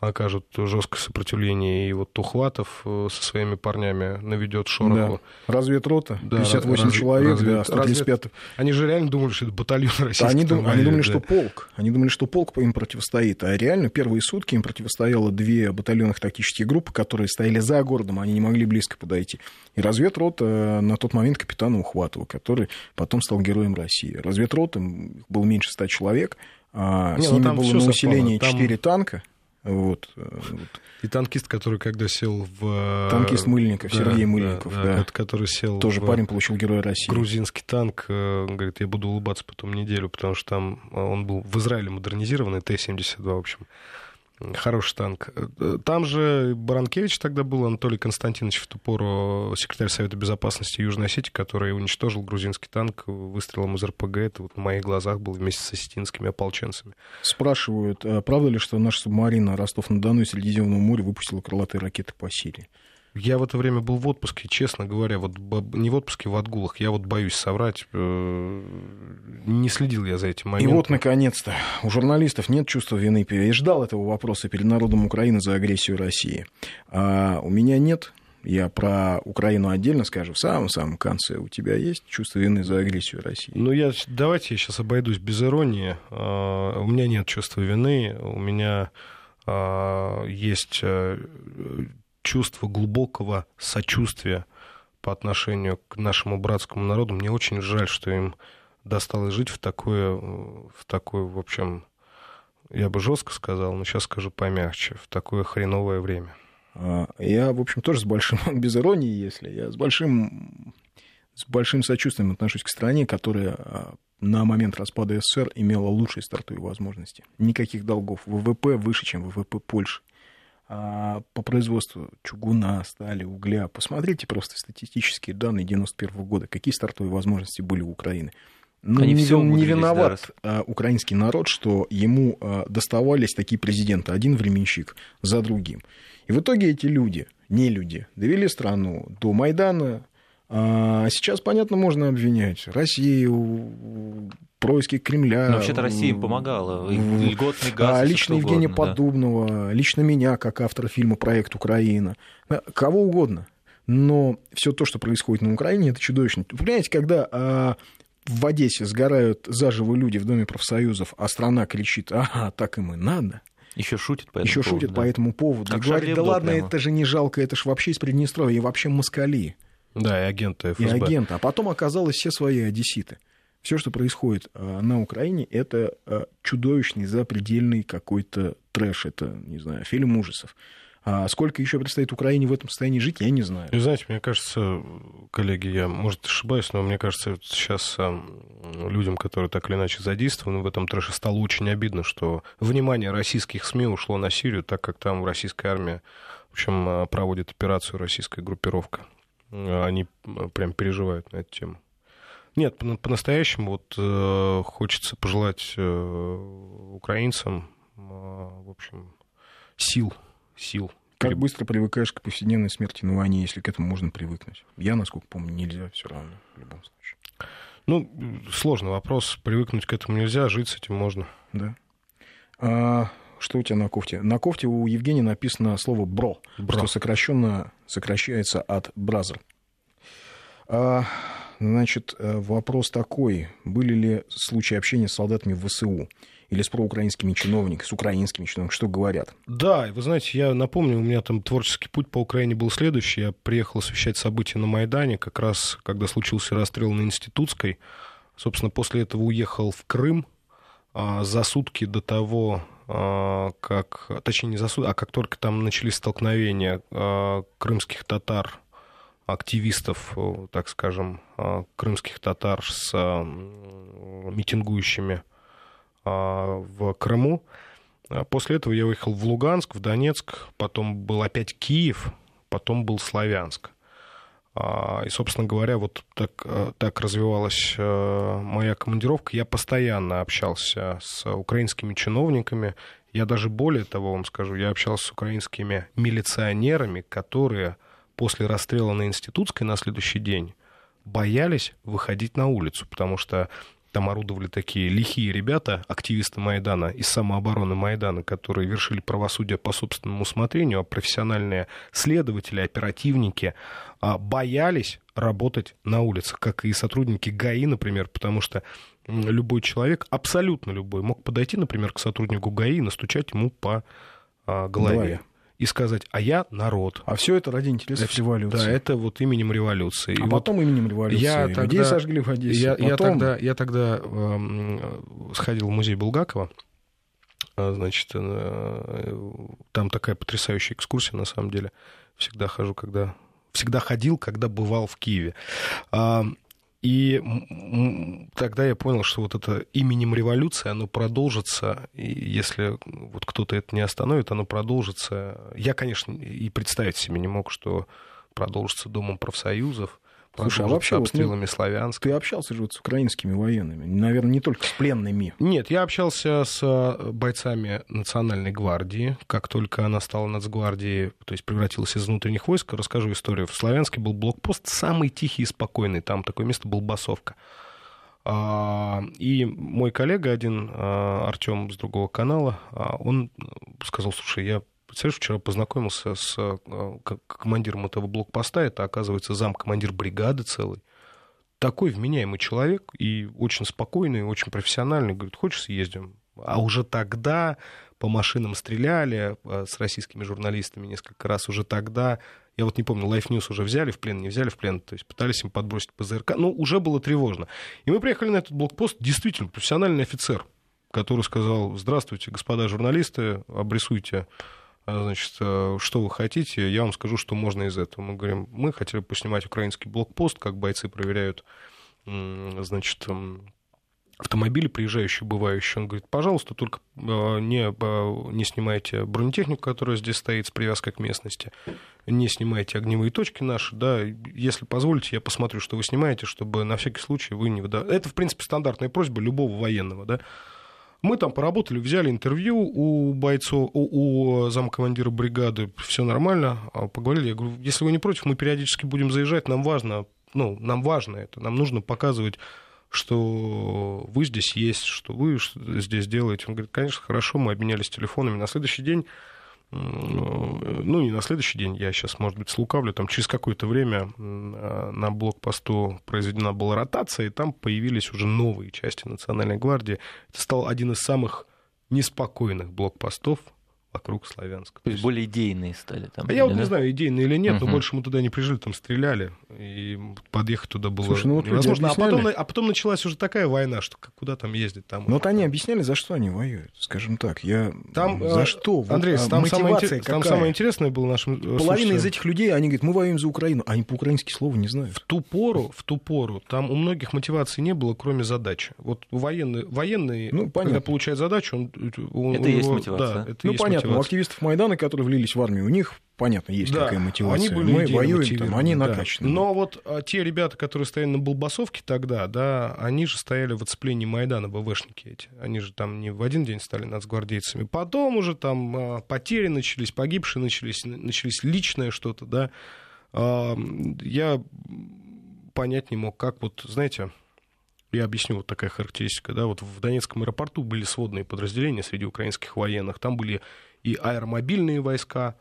[SPEAKER 3] окажут жесткое сопротивление, и вот Тухватов э, со своими парнями наведет шороху.
[SPEAKER 2] Да. Разведрота,
[SPEAKER 3] Да,
[SPEAKER 2] 58
[SPEAKER 3] разве-
[SPEAKER 2] человек,
[SPEAKER 3] разве-
[SPEAKER 2] да, 135
[SPEAKER 3] Они же реально думали, что это батальон
[SPEAKER 2] Да,
[SPEAKER 3] российский.
[SPEAKER 2] они,
[SPEAKER 3] там
[SPEAKER 2] дум- они думали,
[SPEAKER 3] воюет,
[SPEAKER 2] что
[SPEAKER 3] да.
[SPEAKER 2] полк. Они думали, что полк им противостоит. А реально первые сутки им противостояло две батальонных тактические группы, которые стояли за городом, они не могли близко подойти. И разведрота э, на тот момент капитана Ухватова, который потом стал героем России. Разведрота было меньше ста человек, а
[SPEAKER 3] Не,
[SPEAKER 2] с
[SPEAKER 3] ну
[SPEAKER 2] ними
[SPEAKER 3] там
[SPEAKER 2] было на
[SPEAKER 3] совпало.
[SPEAKER 2] усиление
[SPEAKER 3] Там-
[SPEAKER 2] 4 танка. Вот, э, вот.
[SPEAKER 3] И танкист, который когда сел в... э,
[SPEAKER 2] Танкист Мыльников,
[SPEAKER 3] да,
[SPEAKER 2] Сергей
[SPEAKER 3] да,
[SPEAKER 2] Мыльников, да.
[SPEAKER 3] ко- Который сел
[SPEAKER 2] Тоже
[SPEAKER 3] в
[SPEAKER 2] парень получил Героя России.
[SPEAKER 3] грузинский танк. э, Говорит, я буду улыбаться потом неделю, потому что там он был в Израиле модернизированный, Т-72, в общем. Хороший танк. Э, Там же Баранкевич тогда был, Анатолий Константинович, в ту пору секретарь Совета Безопасности Южной Осетии, который уничтожил грузинский танк выстрелом из РПГ. Это вот на моих глазах был вместе с осетинскими ополченцами.
[SPEAKER 2] Спрашивают, а правда ли, что наша субмарина Ростов-на-Дону из Средиземного моря выпустила крылатые ракеты по Сирии?
[SPEAKER 3] Я в это время был в отпуске, честно говоря, вот не в отпуске, в отгулах. Я вот боюсь соврать. э, Не следил я за этим
[SPEAKER 2] И
[SPEAKER 3] моментом.
[SPEAKER 2] вот, наконец-то, у журналистов нет чувства вины. Я ждал этого вопроса перед народом Украины за агрессию России. А у меня нет. Я про Украину отдельно скажу в самом-самом конце. У тебя есть чувство вины за агрессию России?
[SPEAKER 3] Ну, я, давайте я сейчас обойдусь без иронии. А, У меня нет чувства вины, у меня а, есть а, чувство глубокого сочувствия по отношению к нашему братскому народу. Мне очень жаль, что им досталось жить в такое, в такое, в общем, я бы жестко сказал, но сейчас скажу помягче, в такое хреновое время.
[SPEAKER 2] А, Я, в общем, тоже с большим, (laughs) без иронии, если, я с большим, с большим сочувствием отношусь к стране, которая а, на момент распада СССР имела лучшие стартовые возможности. Никаких долгов. ВВП выше, чем ВВП Польши. А по производству чугуна, стали, угля. Посмотрите просто статистические данные 91 года. Какие стартовые возможности были у Украины. Ну,
[SPEAKER 4] Они
[SPEAKER 2] не,
[SPEAKER 4] все
[SPEAKER 2] не виноват
[SPEAKER 4] да,
[SPEAKER 2] украинский народ, что ему а, доставались такие президенты, один временщик за другим. И в итоге эти люди, не люди, довели страну до Майдана. А сейчас, понятно, можно обвинять Россию, происки Кремля.
[SPEAKER 4] Но вообще-то Россия им помогала. Льготный газ.
[SPEAKER 2] а лично Евгения
[SPEAKER 4] угодно, да.
[SPEAKER 2] Поддубного, лично меня, как автора фильма «Проект Украина», Да, кого угодно. Но все то, что происходит на Украине, это чудовищно. Вы понимаете, когда а, в Одессе сгорают заживо люди в Доме профсоюзов, а страна кричит, ага, так им и надо,
[SPEAKER 4] Еще шутит по этому
[SPEAKER 2] еще
[SPEAKER 4] поводу,
[SPEAKER 2] шутит
[SPEAKER 4] да.
[SPEAKER 2] по этому поводу,
[SPEAKER 4] Как
[SPEAKER 2] и говорит, да ладно,
[SPEAKER 4] прямо.
[SPEAKER 2] это же не жалко, это же вообще из Приднестровья, и вообще москали
[SPEAKER 3] Да, и агенты
[SPEAKER 2] и
[SPEAKER 3] ФСБ.
[SPEAKER 2] агенты. А потом оказалось все свои одесситы. Все, что происходит э, на Украине, это э, чудовищный, запредельный какой-то трэш. Это, не знаю, фильм ужасов. А сколько еще предстоит Украине в этом состоянии жить, я не знаю.
[SPEAKER 3] И знаете, мне кажется, коллеги, я, может, ошибаюсь, но мне кажется, вот сейчас а, людям, которые так или иначе задействованы в этом трэше, стало очень обидно, что внимание российских СМИ ушло на Сирию, так как там российская армия, в общем, проводит операцию российская группировка. А, Они а, прям переживают на эту тему. Нет, по- по-настоящему вот э, хочется пожелать э, украинцам, э, в общем, сил, сил.
[SPEAKER 2] Как
[SPEAKER 3] Переб-
[SPEAKER 2] быстро привыкаешь к повседневной смерти на войне, если к этому можно привыкнуть? Я, насколько помню, нельзя все равно, в любом случае.
[SPEAKER 3] Ну, сложный вопрос. Привыкнуть к этому нельзя, жить с этим можно.
[SPEAKER 2] Да. А, что у тебя на кофте? На кофте у Евгения написано слово «бро»,
[SPEAKER 3] Бро.
[SPEAKER 2] что сокращенно сокращается от «бразер». А, значит, э, вопрос такой. Были ли случаи общения с солдатами в ВСУ? Или с проукраинскими чиновниками, с украинскими чиновниками? Что говорят?
[SPEAKER 3] Да, вы знаете, я напомню, у меня там творческий путь по Украине был следующий. Я приехал освещать события на Майдане, как раз когда случился расстрел на Институтской. Собственно, после этого уехал в Крым а, за сутки до того, как... Точнее, не за сутки, а как только там начались столкновения а, крымских татар, активистов, так скажем, а, крымских татар с а, митингующими а, в Крыму. А После этого я уехал в Луганск, в Донецк, потом был опять Киев, потом был Славянск. А, И, собственно говоря, вот так, э, так развивалась э, моя командировка. Я постоянно общался с украинскими чиновниками. Я даже более того вам скажу, я общался с украинскими милиционерами, которые после расстрела на Институтской на следующий день боялись выходить на улицу, потому что там орудовали такие лихие ребята, активисты Майдана из самообороны Майдана, которые вершили правосудие по собственному усмотрению, а профессиональные следователи, оперативники а, боялись работать на улицах, как и сотрудники ГАИ, например, потому что любой человек, абсолютно любой, мог подойти, например, к сотруднику ГАИ и настучать ему по а, голове.
[SPEAKER 2] Голове.
[SPEAKER 3] И сказать, а я народ.
[SPEAKER 2] А все это ради интересов
[SPEAKER 3] Да,
[SPEAKER 2] революции.
[SPEAKER 3] Да, это вот именем революции.
[SPEAKER 2] а
[SPEAKER 3] И вот
[SPEAKER 2] потом именем революции
[SPEAKER 3] я
[SPEAKER 2] людей
[SPEAKER 3] тогда-
[SPEAKER 2] сожгли в Одессе.
[SPEAKER 3] я, я
[SPEAKER 2] Потом-
[SPEAKER 3] тогда, я тогда эм, сходил в музей Булгакова. А, Значит, э, там такая потрясающая экскурсия, на самом деле. Всегда хожу, когда... Всегда ходил, когда бывал в Киеве. И тогда я понял, что вот это именем революции, оно продолжится, и если вот кто-то это не остановит, оно продолжится. Я, конечно, и представить себе не мог, что продолжится Домом профсоюзов,
[SPEAKER 2] Слушай, а вообще вот, ну,
[SPEAKER 3] обстрелами Славянска.
[SPEAKER 2] Ты общался же вот с украинскими военными. Наверное, не только с пленными.
[SPEAKER 3] Нет, я общался с э, бойцами Национальной гвардии. Как только она стала нацгвардией, то есть превратилась из внутренних войск, расскажу историю. В Славянске был блокпост самый тихий и спокойный. Там такое место был Басовка. А, И мой коллега один, Артем с другого канала, а, он сказал, слушай, я Представляешь, вчера познакомился с э, командиром этого блокпоста, это, оказывается, зам-командир бригады целый. Такой вменяемый человек и очень спокойный, очень профессиональный. Говорит, хочешь съездим? А уже тогда по машинам стреляли э, с российскими журналистами несколько раз. Уже тогда, я вот не помню, Life News уже взяли в плен, не взяли в плен, то есть пытались им подбросить ПЗРК. Ну, уже было тревожно. И мы приехали на этот блокпост, действительно, профессиональный офицер, который сказал, здравствуйте, господа журналисты, обрисуйте значит, э, что вы хотите, я вам скажу, что можно из этого. Мы говорим, мы хотели поснимать украинский блокпост, как бойцы проверяют, значит, автомобили, приезжающие, бывающие. Он говорит, пожалуйста, только не, не снимайте бронетехнику, которая здесь стоит с привязкой к местности, не снимайте огневые точки наши, да, если позволите, я посмотрю, что вы снимаете, чтобы на всякий случай вы не. Это, в принципе, стандартная просьба любого военного, да. Мы там поработали, взяли интервью у бойцов, у, у замкомандира бригады, все нормально, а поговорили. Я говорю, если вы не против, мы периодически будем заезжать, нам важно, ну, нам важно это, нам нужно показывать что вы здесь есть, что вы здесь делаете. Он говорит, конечно, хорошо, мы обменялись телефонами. На следующий день ну, не на следующий день, я сейчас, может быть, слукавлю, там через какое-то время на блокпосту произведена была ротация, и там появились уже новые части Национальной гвардии. Это стал один из самых неспокойных блокпостов вокруг Славянска.
[SPEAKER 4] То есть более идейные стали там?
[SPEAKER 3] А я вот да? не знаю, идейные или нет, угу. но больше мы туда не прижили, там стреляли, и подъехать туда было Слушай, ну вот невозможно. А потом, а потом началась уже такая война, что куда там ездить? Там
[SPEAKER 2] ну вот они объясняли, за что они воюют, скажем так. Я...
[SPEAKER 3] Там,
[SPEAKER 2] за э, что?
[SPEAKER 3] Андрей, вот, там, самое, интерес... там самое интересное было нашим
[SPEAKER 2] Половина слушателям. из этих людей, они говорят, мы воюем за Украину, они по-украински слова не знают.
[SPEAKER 3] В ту пору, в ту пору, там у многих мотиваций не было, кроме задачи. Вот военный, военный ну, когда получает задачу, он...
[SPEAKER 4] он это и есть мотивация.
[SPEAKER 2] Да, это ну, есть понятно, мотивация. у активистов Майдана которые влились в армию, у них понятно, есть да, какая мотивация. Они были Мы воюем там, они накачаны.
[SPEAKER 3] Да. Но вот а, те ребята, которые стояли на Болбасовке тогда, да, они же стояли в оцеплении Майдана, БВшники эти. Они же там не в один день стали нацгвардейцами. Потом уже там а, потери начались, погибшие начались, начались личное что-то, да. А, я понять не мог, как вот, знаете, я объясню, вот такая характеристика, да, вот в Донецком аэропорту были сводные подразделения среди украинских военных, там были и аэромобильные войска,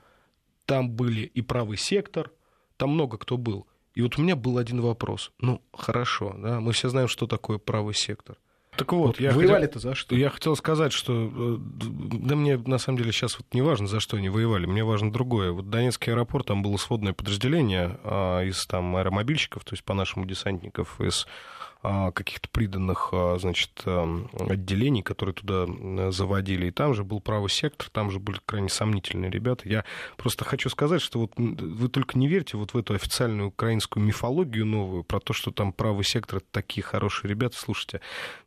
[SPEAKER 3] там были и правый сектор, там много кто был. И вот у меня был один вопрос. Ну, хорошо, да, мы все знаем, что такое правый сектор. Так вот, вот я
[SPEAKER 2] воевали-то за что?
[SPEAKER 3] Я хотел сказать, что э, да мне на самом деле сейчас вот не важно, за что они воевали, мне важно другое. Вот Донецкий аэропорт, там было сводное подразделение а, из там аэромобильщиков, то есть по-нашему десантников из каких-то приданных, а, значит, отделений, которые туда заводили. И там же был правый сектор, там же были крайне сомнительные ребята. Я просто хочу сказать, что вот вы только не верьте вот в эту официальную украинскую мифологию новую про то, что там правый сектор — это такие хорошие ребята. Слушайте,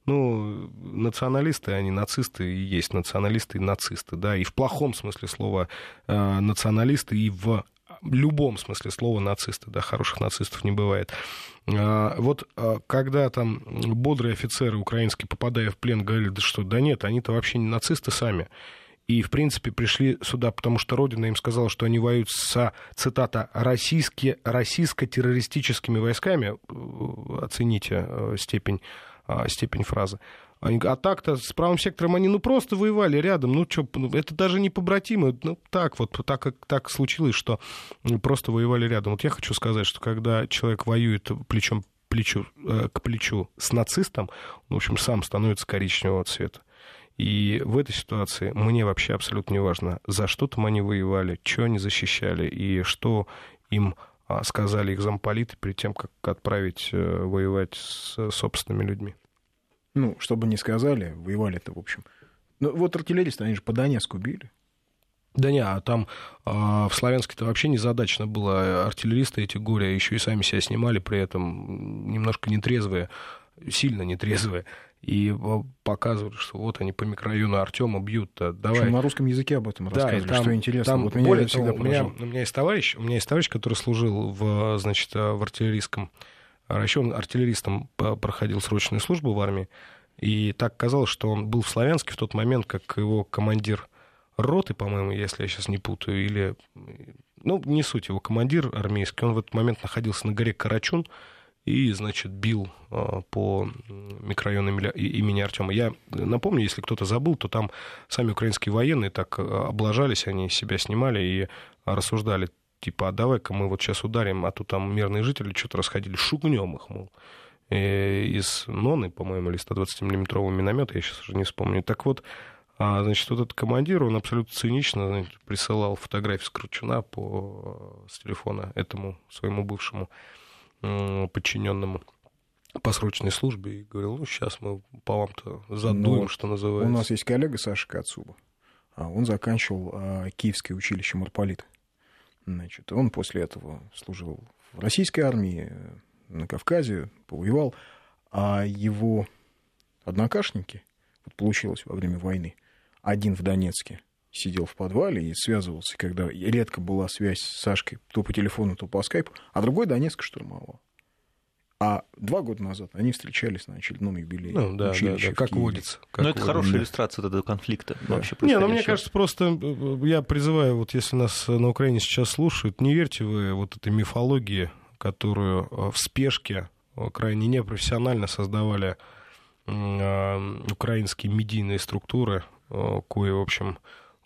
[SPEAKER 3] ну, националисты, они нацисты и есть националисты и нацисты, да, и в плохом смысле слова а, националисты, и в любом смысле слова нацисты, да, хороших нацистов не бывает. А, вот а, когда там бодрые офицеры украинские, попадая в плен, говорили, да что, да нет, они-то вообще не нацисты сами. И, в принципе, пришли сюда, потому что Родина им сказала, что они воюют с, цитата, российские, российско-террористическими войсками. Оцените э, степень, а, степень фразы. А так-то с правым сектором они ну просто воевали рядом. Ну что, ну, это даже не побратимы. Ну так вот, так, как так случилось, что просто воевали рядом. Вот я хочу сказать, что когда человек воюет плечом плечу, э, к плечу с нацистом, в общем, сам становится коричневого цвета. И в этой ситуации мне вообще абсолютно не важно, за что там они воевали, что они защищали и что им а, сказали их замполиты перед тем, как отправить э, воевать с собственными людьми.
[SPEAKER 2] Ну, чтобы не сказали, воевали-то, в общем. Ну, вот артиллеристы, они же по Донецку били.
[SPEAKER 3] Да не, а там э, в Славянске-то вообще незадачно было. Артиллеристы эти горе еще и сами себя снимали, при этом немножко нетрезвые, сильно нетрезвые. И показывали, что вот они по микрорайону Артема бьют. Давай.
[SPEAKER 2] На русском языке об этом да, рассказывали, там, что интересно.
[SPEAKER 3] Там, вот меня более всегда того, у, меня, у меня есть товарищ, у меня есть товарищ, который служил в, значит, в артиллерийском еще он артиллеристом проходил срочную службу в армии, и так казалось, что он был в Славянске в тот момент, как его командир роты, по-моему, если я сейчас не путаю, или... Ну, не суть, его командир армейский, он в этот момент находился на горе Карачун и, значит, бил а, по микрорайону имени Артема. Я напомню, если кто-то забыл, то там сами украинские военные так а, облажались, они себя снимали и рассуждали типа, а давай-ка мы вот сейчас ударим, а то там мирные жители что-то расходили, шугнем их, мол. Э, из ноны, по-моему, или 120-миллиметрового миномета, я сейчас уже не вспомню. Так вот, а, значит, вот этот командир, он абсолютно цинично значит, присылал фотографии с Кручуна по, с телефона этому своему бывшему подчиненному по срочной службе и говорил, ну, сейчас мы по вам-то задуем, Но что называется.
[SPEAKER 2] У нас есть коллега Саша Кацуба. А он заканчивал а, Киевское училище Марполита. Значит, он после этого служил в российской армии, на Кавказе, повоевал, а его однокашники, вот получилось во время войны, один в Донецке сидел в подвале и связывался, когда редко была связь с Сашкой, то по телефону, то по скайпу, а другой Донецк штурмовал. А два года назад они встречались на очередном юбилее.
[SPEAKER 3] Ну, да, да, да, как водится. Как
[SPEAKER 4] ну, это
[SPEAKER 3] водится.
[SPEAKER 4] хорошая
[SPEAKER 2] да.
[SPEAKER 4] иллюстрация этого конфликта.
[SPEAKER 2] Да.
[SPEAKER 4] Вообще
[SPEAKER 3] Не, ну мне кажется, просто э, я призываю, вот если нас на Украине сейчас слушают, не верьте вы вот этой мифологии, которую э, в спешке э, крайне непрофессионально создавали э, украинские медийные структуры, э, кои, в общем,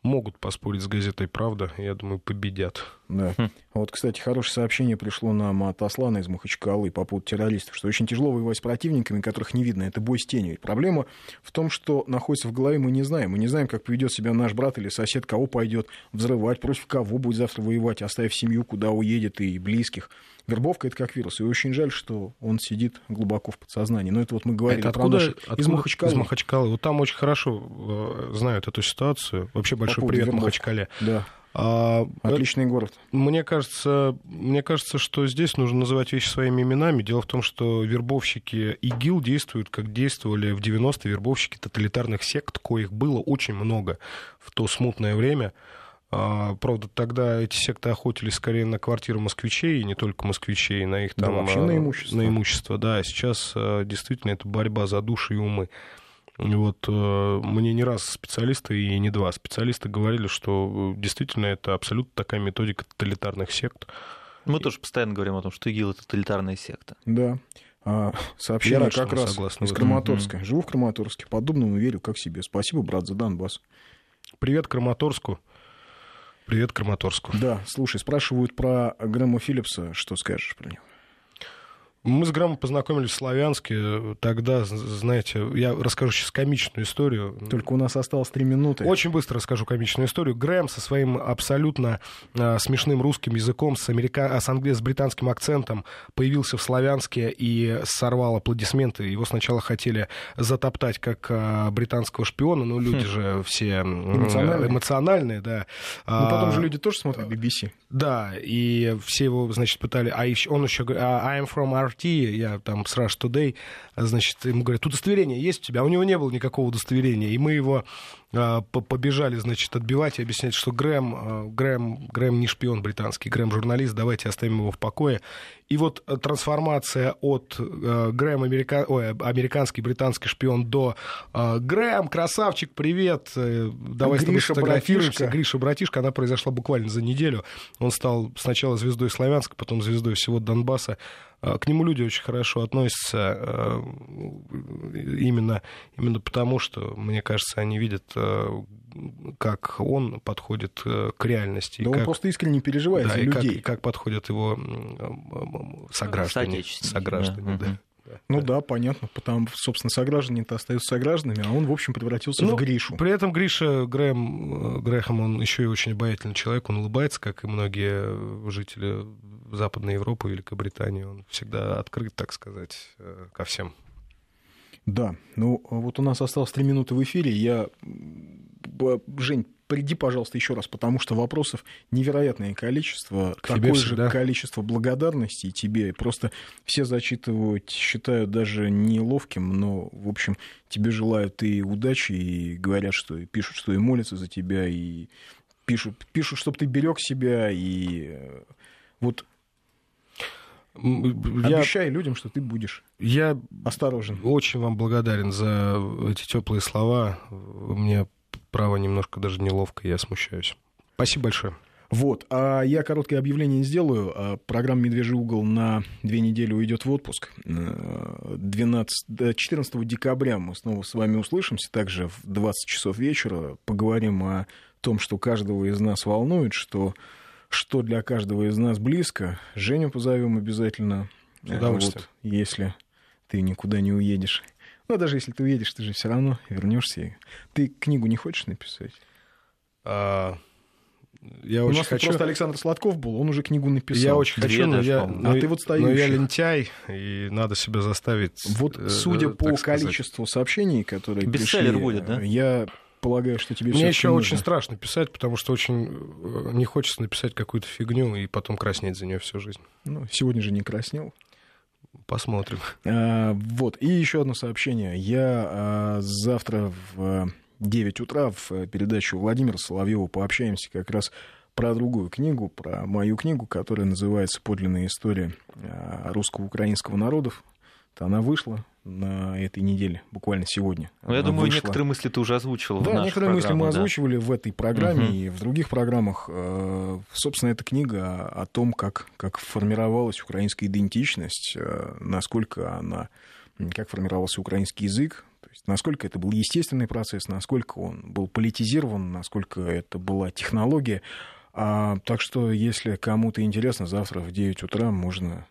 [SPEAKER 3] могут поспорить с газетой «Правда», я думаю, победят.
[SPEAKER 2] Да.
[SPEAKER 4] Хм.
[SPEAKER 2] Вот, кстати, хорошее сообщение пришло нам от Аслана из Махачкалы по поводу террористов, что очень тяжело воевать с противниками, которых не видно. Это бой с тенью. Проблема в том, что находится в голове, мы не знаем. Мы не знаем, как поведет себя наш брат или сосед, кого пойдет взрывать, против кого будет завтра воевать, оставив семью, куда уедет и близких. Вербовка это как вирус. И очень жаль, что он сидит глубоко в подсознании. Но это вот мы говорили
[SPEAKER 3] Это
[SPEAKER 2] про
[SPEAKER 3] откуда,
[SPEAKER 2] наши-
[SPEAKER 3] откуда-
[SPEAKER 2] из Махачкалы.
[SPEAKER 3] Из Махачкалы. Вот там очень хорошо э, знают эту ситуацию. Вообще большой
[SPEAKER 2] поводу
[SPEAKER 3] привет
[SPEAKER 2] вербовки.
[SPEAKER 3] Махачкале.
[SPEAKER 2] Да,
[SPEAKER 3] А,
[SPEAKER 2] отличный город.
[SPEAKER 3] Мне кажется, мне кажется, что здесь нужно называть вещи своими именами. Дело в том, что вербовщики ИГИЛ действуют, как действовали в 90-е вербовщики тоталитарных сект, коих было очень много в то смутное время. А, Правда, тогда эти секты охотились скорее на квартиры москвичей, и не только москвичей, на их
[SPEAKER 2] Да,
[SPEAKER 3] там...
[SPEAKER 2] вообще
[SPEAKER 3] а,
[SPEAKER 2] на имущество.
[SPEAKER 3] На имущество, да. А Сейчас действительно это борьба за души и умы. И Вот э, мне не раз специалисты и не два специалиста говорили, что э, действительно это абсолютно такая методика тоталитарных сект.
[SPEAKER 4] Мы тоже постоянно говорим о том, что ИГИЛ — это тоталитарная секта.
[SPEAKER 2] Да. А, сообщение
[SPEAKER 3] Я рад,
[SPEAKER 2] как раз из. Краматорска. Живу в Краматорске. Подобному верю как себе. Спасибо, брат, за Донбасс.
[SPEAKER 3] Привет Краматорску. Привет Краматорску.
[SPEAKER 2] Да, слушай, спрашивают про Грэма Филлипса. Что скажешь про него?
[SPEAKER 3] Мы с Грамом познакомились в Славянске. Тогда, знаете, я расскажу сейчас комичную историю.
[SPEAKER 2] Только у нас осталось три минуты.
[SPEAKER 3] Очень быстро расскажу комичную историю. Грэм со своим абсолютно а, смешным русским языком, с, америка... с, англе... с британским акцентом появился в Славянске и сорвал аплодисменты. Его сначала хотели затоптать как а, британского шпиона, но люди же все м,
[SPEAKER 2] Эмоциональные.
[SPEAKER 3] эмоциональные, да.
[SPEAKER 2] Потом
[SPEAKER 3] А,
[SPEAKER 2] же люди тоже смотрят BBC.
[SPEAKER 3] да, и все его, значит, пытали, а еще, он еще говорит, I'm from RT, я там с Rush Today, значит, ему говорят, удостоверение есть у тебя? А у него не было никакого удостоверения, и мы его а, по- побежали, значит, отбивать и объяснять, что Грэм, а, Грэм, Грэм не шпион британский, Грэм журналист, давайте оставим его в покое. И вот э, трансформация от э, Грэм америка... Ой, американский, британский шпион до э, Грэм, красавчик, привет, э, давай с тобой
[SPEAKER 2] Гриша, братишка.
[SPEAKER 3] Гриша, братишка, она произошла буквально за неделю. Он стал сначала звездой Славянска, потом звездой всего Донбасса. А, К нему люди очень хорошо относятся э, именно, именно потому, что, мне кажется, они видят, э, как он подходит э, к реальности.
[SPEAKER 2] Да он
[SPEAKER 3] как-
[SPEAKER 2] просто искренне переживает
[SPEAKER 3] да,
[SPEAKER 2] за
[SPEAKER 3] и как,
[SPEAKER 2] людей.
[SPEAKER 3] и как подходят его сограждане.
[SPEAKER 4] Соотечественники,
[SPEAKER 3] Сограждане,
[SPEAKER 4] да.
[SPEAKER 3] да. Да.
[SPEAKER 2] Ну да, понятно. Потому, собственно, сограждане-то остаются согражданами, а он, в общем, превратился
[SPEAKER 3] Ну,
[SPEAKER 2] в Гришу.
[SPEAKER 3] При этом Гриша Грэм, э, Грэхэм, он еще и очень обаятельный человек, он улыбается, как и многие э, жители Западной Европы, Великобритании. Он всегда открыт, так сказать, э, ко всем.
[SPEAKER 2] Да, ну вот у нас осталось три минуты в эфире. Я, Жень, приди, пожалуйста, еще раз, потому что вопросов невероятное количество,
[SPEAKER 3] К
[SPEAKER 2] такое же
[SPEAKER 3] всегда.
[SPEAKER 2] количество благодарностей тебе. Просто все зачитывают, считают даже неловким, но, в общем, тебе желают и удачи, и говорят, что и пишут, что и молятся за тебя, и пишут, пишут чтобы ты берег себя, и э, вот
[SPEAKER 3] Я,
[SPEAKER 2] обещай людям, что ты будешь
[SPEAKER 3] я
[SPEAKER 2] осторожен.
[SPEAKER 3] очень вам благодарен за эти теплые слова. Мне, право, немножко даже неловко, я смущаюсь. Спасибо большое.
[SPEAKER 2] Вот, а я короткое объявление сделаю. А, Программа «Медвежий угол» на две недели уйдет в отпуск. Э, 12, да, 14 декабря мы снова с вами услышимся, также в 20 часов вечера. Поговорим о том, что каждого из нас волнует, что, что для каждого из нас близко. Женю позовем обязательно.
[SPEAKER 3] С
[SPEAKER 2] Э,
[SPEAKER 3] удовольствием.
[SPEAKER 2] вот, если ты никуда не уедешь. Ну, даже если ты уедешь, ты же все равно вернешься. Ты книгу не хочешь написать?
[SPEAKER 3] А, Я
[SPEAKER 2] У
[SPEAKER 3] очень
[SPEAKER 2] нас
[SPEAKER 3] хочу.
[SPEAKER 2] просто Александр Сладков был, он уже книгу написал.
[SPEAKER 3] Я очень
[SPEAKER 4] Две
[SPEAKER 3] хочу, но я, но,
[SPEAKER 2] А ты вот
[SPEAKER 3] но я лентяй, и надо себя заставить.
[SPEAKER 2] Вот
[SPEAKER 3] э,
[SPEAKER 2] судя
[SPEAKER 3] э,
[SPEAKER 2] по
[SPEAKER 3] сказать.
[SPEAKER 2] количеству сообщений, которые
[SPEAKER 4] Бестселлер
[SPEAKER 2] пришли,
[SPEAKER 4] будет, да?
[SPEAKER 2] Я полагаю, что тебе
[SPEAKER 3] Мне еще
[SPEAKER 2] нужно.
[SPEAKER 3] очень страшно писать, потому что очень э, не хочется написать какую-то фигню и потом краснеть за нее всю жизнь.
[SPEAKER 2] Ну, сегодня же не краснел.
[SPEAKER 3] Посмотрим.
[SPEAKER 2] А, вот, и еще одно сообщение. Я а, завтра в 9 утра в передачу Владимира Соловьева пообщаемся как раз про другую книгу, про мою книгу, которая называется «Подлинная история а, русско-украинского народов». Она вышла на этой неделе, буквально сегодня.
[SPEAKER 4] Ну, я думаю,
[SPEAKER 2] вышла.
[SPEAKER 4] некоторые мысли ты уже озвучил.
[SPEAKER 2] Да,
[SPEAKER 4] в
[SPEAKER 2] некоторые мысли мы
[SPEAKER 4] да.
[SPEAKER 2] озвучивали в этой программе
[SPEAKER 4] Мгм.
[SPEAKER 2] и в других программах. Э, Собственно, эта книга о том, как, как формировалась украинская идентичность, э, насколько она, как формировался украинский язык, то есть насколько это был естественный процесс, насколько он был политизирован, насколько это была технология. А, так что, если кому-то интересно, завтра в 9 утра можно,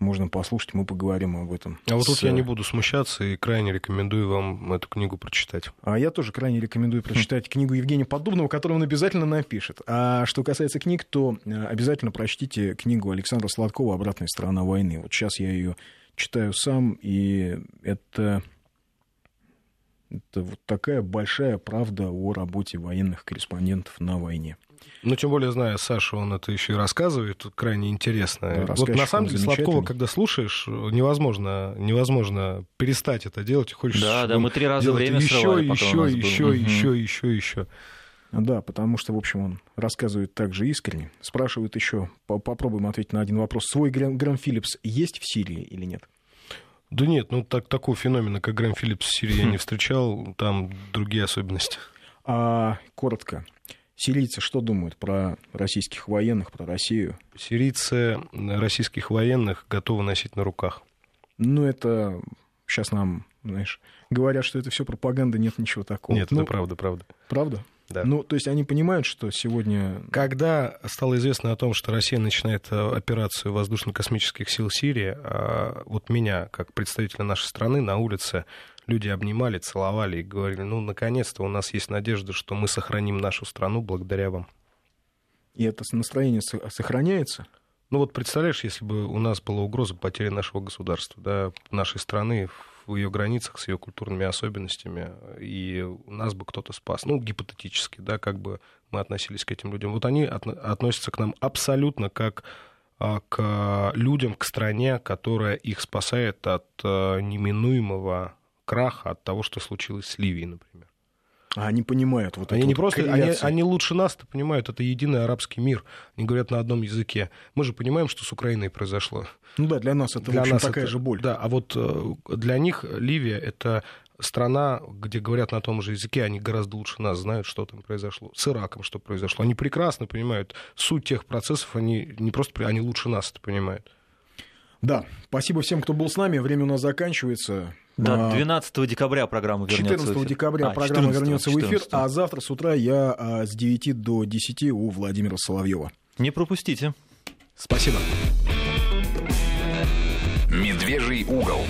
[SPEAKER 2] можно послушать, мы поговорим об этом.
[SPEAKER 3] А вот тут
[SPEAKER 2] с,
[SPEAKER 3] я не
[SPEAKER 2] э,
[SPEAKER 3] буду смущаться и крайне рекомендую вам эту книгу прочитать.
[SPEAKER 2] А я тоже крайне рекомендую прочитать книгу Евгения Поддубного, которую он обязательно напишет. А что касается книг, то э, обязательно прочтите книгу Александра Сладкова «Обратная сторона войны». Вот сейчас я ее читаю сам, и это, это вот такая большая правда о работе военных корреспондентов на войне.
[SPEAKER 3] Ну, тем более, зная Сашу, он это еще и рассказывает, тут крайне интересно.
[SPEAKER 2] Да,
[SPEAKER 3] вот
[SPEAKER 2] рассказчик
[SPEAKER 3] на самом деле Сладкова, когда слушаешь, невозможно, невозможно перестать это делать. Хочешь
[SPEAKER 4] Да, да,
[SPEAKER 3] ну,
[SPEAKER 4] мы три раза время
[SPEAKER 3] еще, еще, еще,
[SPEAKER 4] Мгм.
[SPEAKER 3] еще, еще, еще.
[SPEAKER 2] Да, потому что, в общем, он рассказывает также искренне. Спрашивают еще, по- попробуем ответить на один вопрос. Свой Грэм, Грэм Филлипс есть в Сирии или нет?
[SPEAKER 3] Да нет, ну так, такого феномена, как Грэм Филлипс в Сирии я не встречал, там другие особенности.
[SPEAKER 2] А коротко, сирийцы что думают про российских военных, про Россию?
[SPEAKER 3] Сирийцы российских военных готовы носить на руках.
[SPEAKER 2] Ну, это сейчас нам, знаешь, говорят, что это все пропаганда, нет ничего такого.
[SPEAKER 3] Нет,
[SPEAKER 2] ну,
[SPEAKER 3] это правда, правда.
[SPEAKER 2] правда?
[SPEAKER 3] Да.
[SPEAKER 2] Ну, то есть они понимают, что сегодня...
[SPEAKER 3] Когда стало известно о том, что Россия начинает э, операцию воздушно-космических сил Сирии, а, вот меня, как представителя нашей страны, на улице люди обнимали, целовали и говорили, ну, наконец-то у нас есть надежда, что мы сохраним нашу страну благодаря вам.
[SPEAKER 2] И это настроение со- сохраняется.
[SPEAKER 3] Ну вот представляешь, если бы у нас была угроза потери нашего государства, да, нашей страны в ее границах с ее культурными особенностями, и нас бы кто-то спас. Ну, гипотетически, да, как бы мы относились к этим людям. Вот они отно- относятся к нам абсолютно как а, к людям, к стране, которая их спасает от а, неминуемого краха, от того, что случилось с Ливией, например.
[SPEAKER 2] А они понимают вот
[SPEAKER 3] Они
[SPEAKER 2] эту
[SPEAKER 3] не
[SPEAKER 2] вот
[SPEAKER 3] просто, они, они лучше нас это понимают, это единый арабский мир. Они говорят на одном языке. Мы же понимаем, что с Украиной произошло.
[SPEAKER 2] Ну да, для нас это,
[SPEAKER 3] Для
[SPEAKER 2] в общем,
[SPEAKER 3] нас
[SPEAKER 2] такая
[SPEAKER 3] это-
[SPEAKER 2] же боль.
[SPEAKER 3] Да, а вот э, для них Ливия это страна, где говорят на том же языке, они гораздо лучше нас знают, что там произошло. С Ираком что произошло. Они прекрасно понимают суть тех процессов, они не просто, они лучше нас это понимают.
[SPEAKER 2] Да, спасибо всем, кто был с нами. Время у нас заканчивается.
[SPEAKER 4] Да,
[SPEAKER 2] А,
[SPEAKER 4] 12 декабря программа вернется
[SPEAKER 2] 14
[SPEAKER 4] в эфир.
[SPEAKER 2] декабря
[SPEAKER 4] А,
[SPEAKER 2] программа
[SPEAKER 4] 14-го,
[SPEAKER 2] вернется в эфир,
[SPEAKER 4] 14-го.
[SPEAKER 2] а завтра с утра я а, с 9 до 10 у Владимира Соловьева.
[SPEAKER 4] Не пропустите.
[SPEAKER 2] Спасибо.
[SPEAKER 1] «Медвежий угол»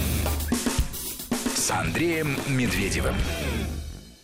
[SPEAKER 1] с Андреем Медведевым.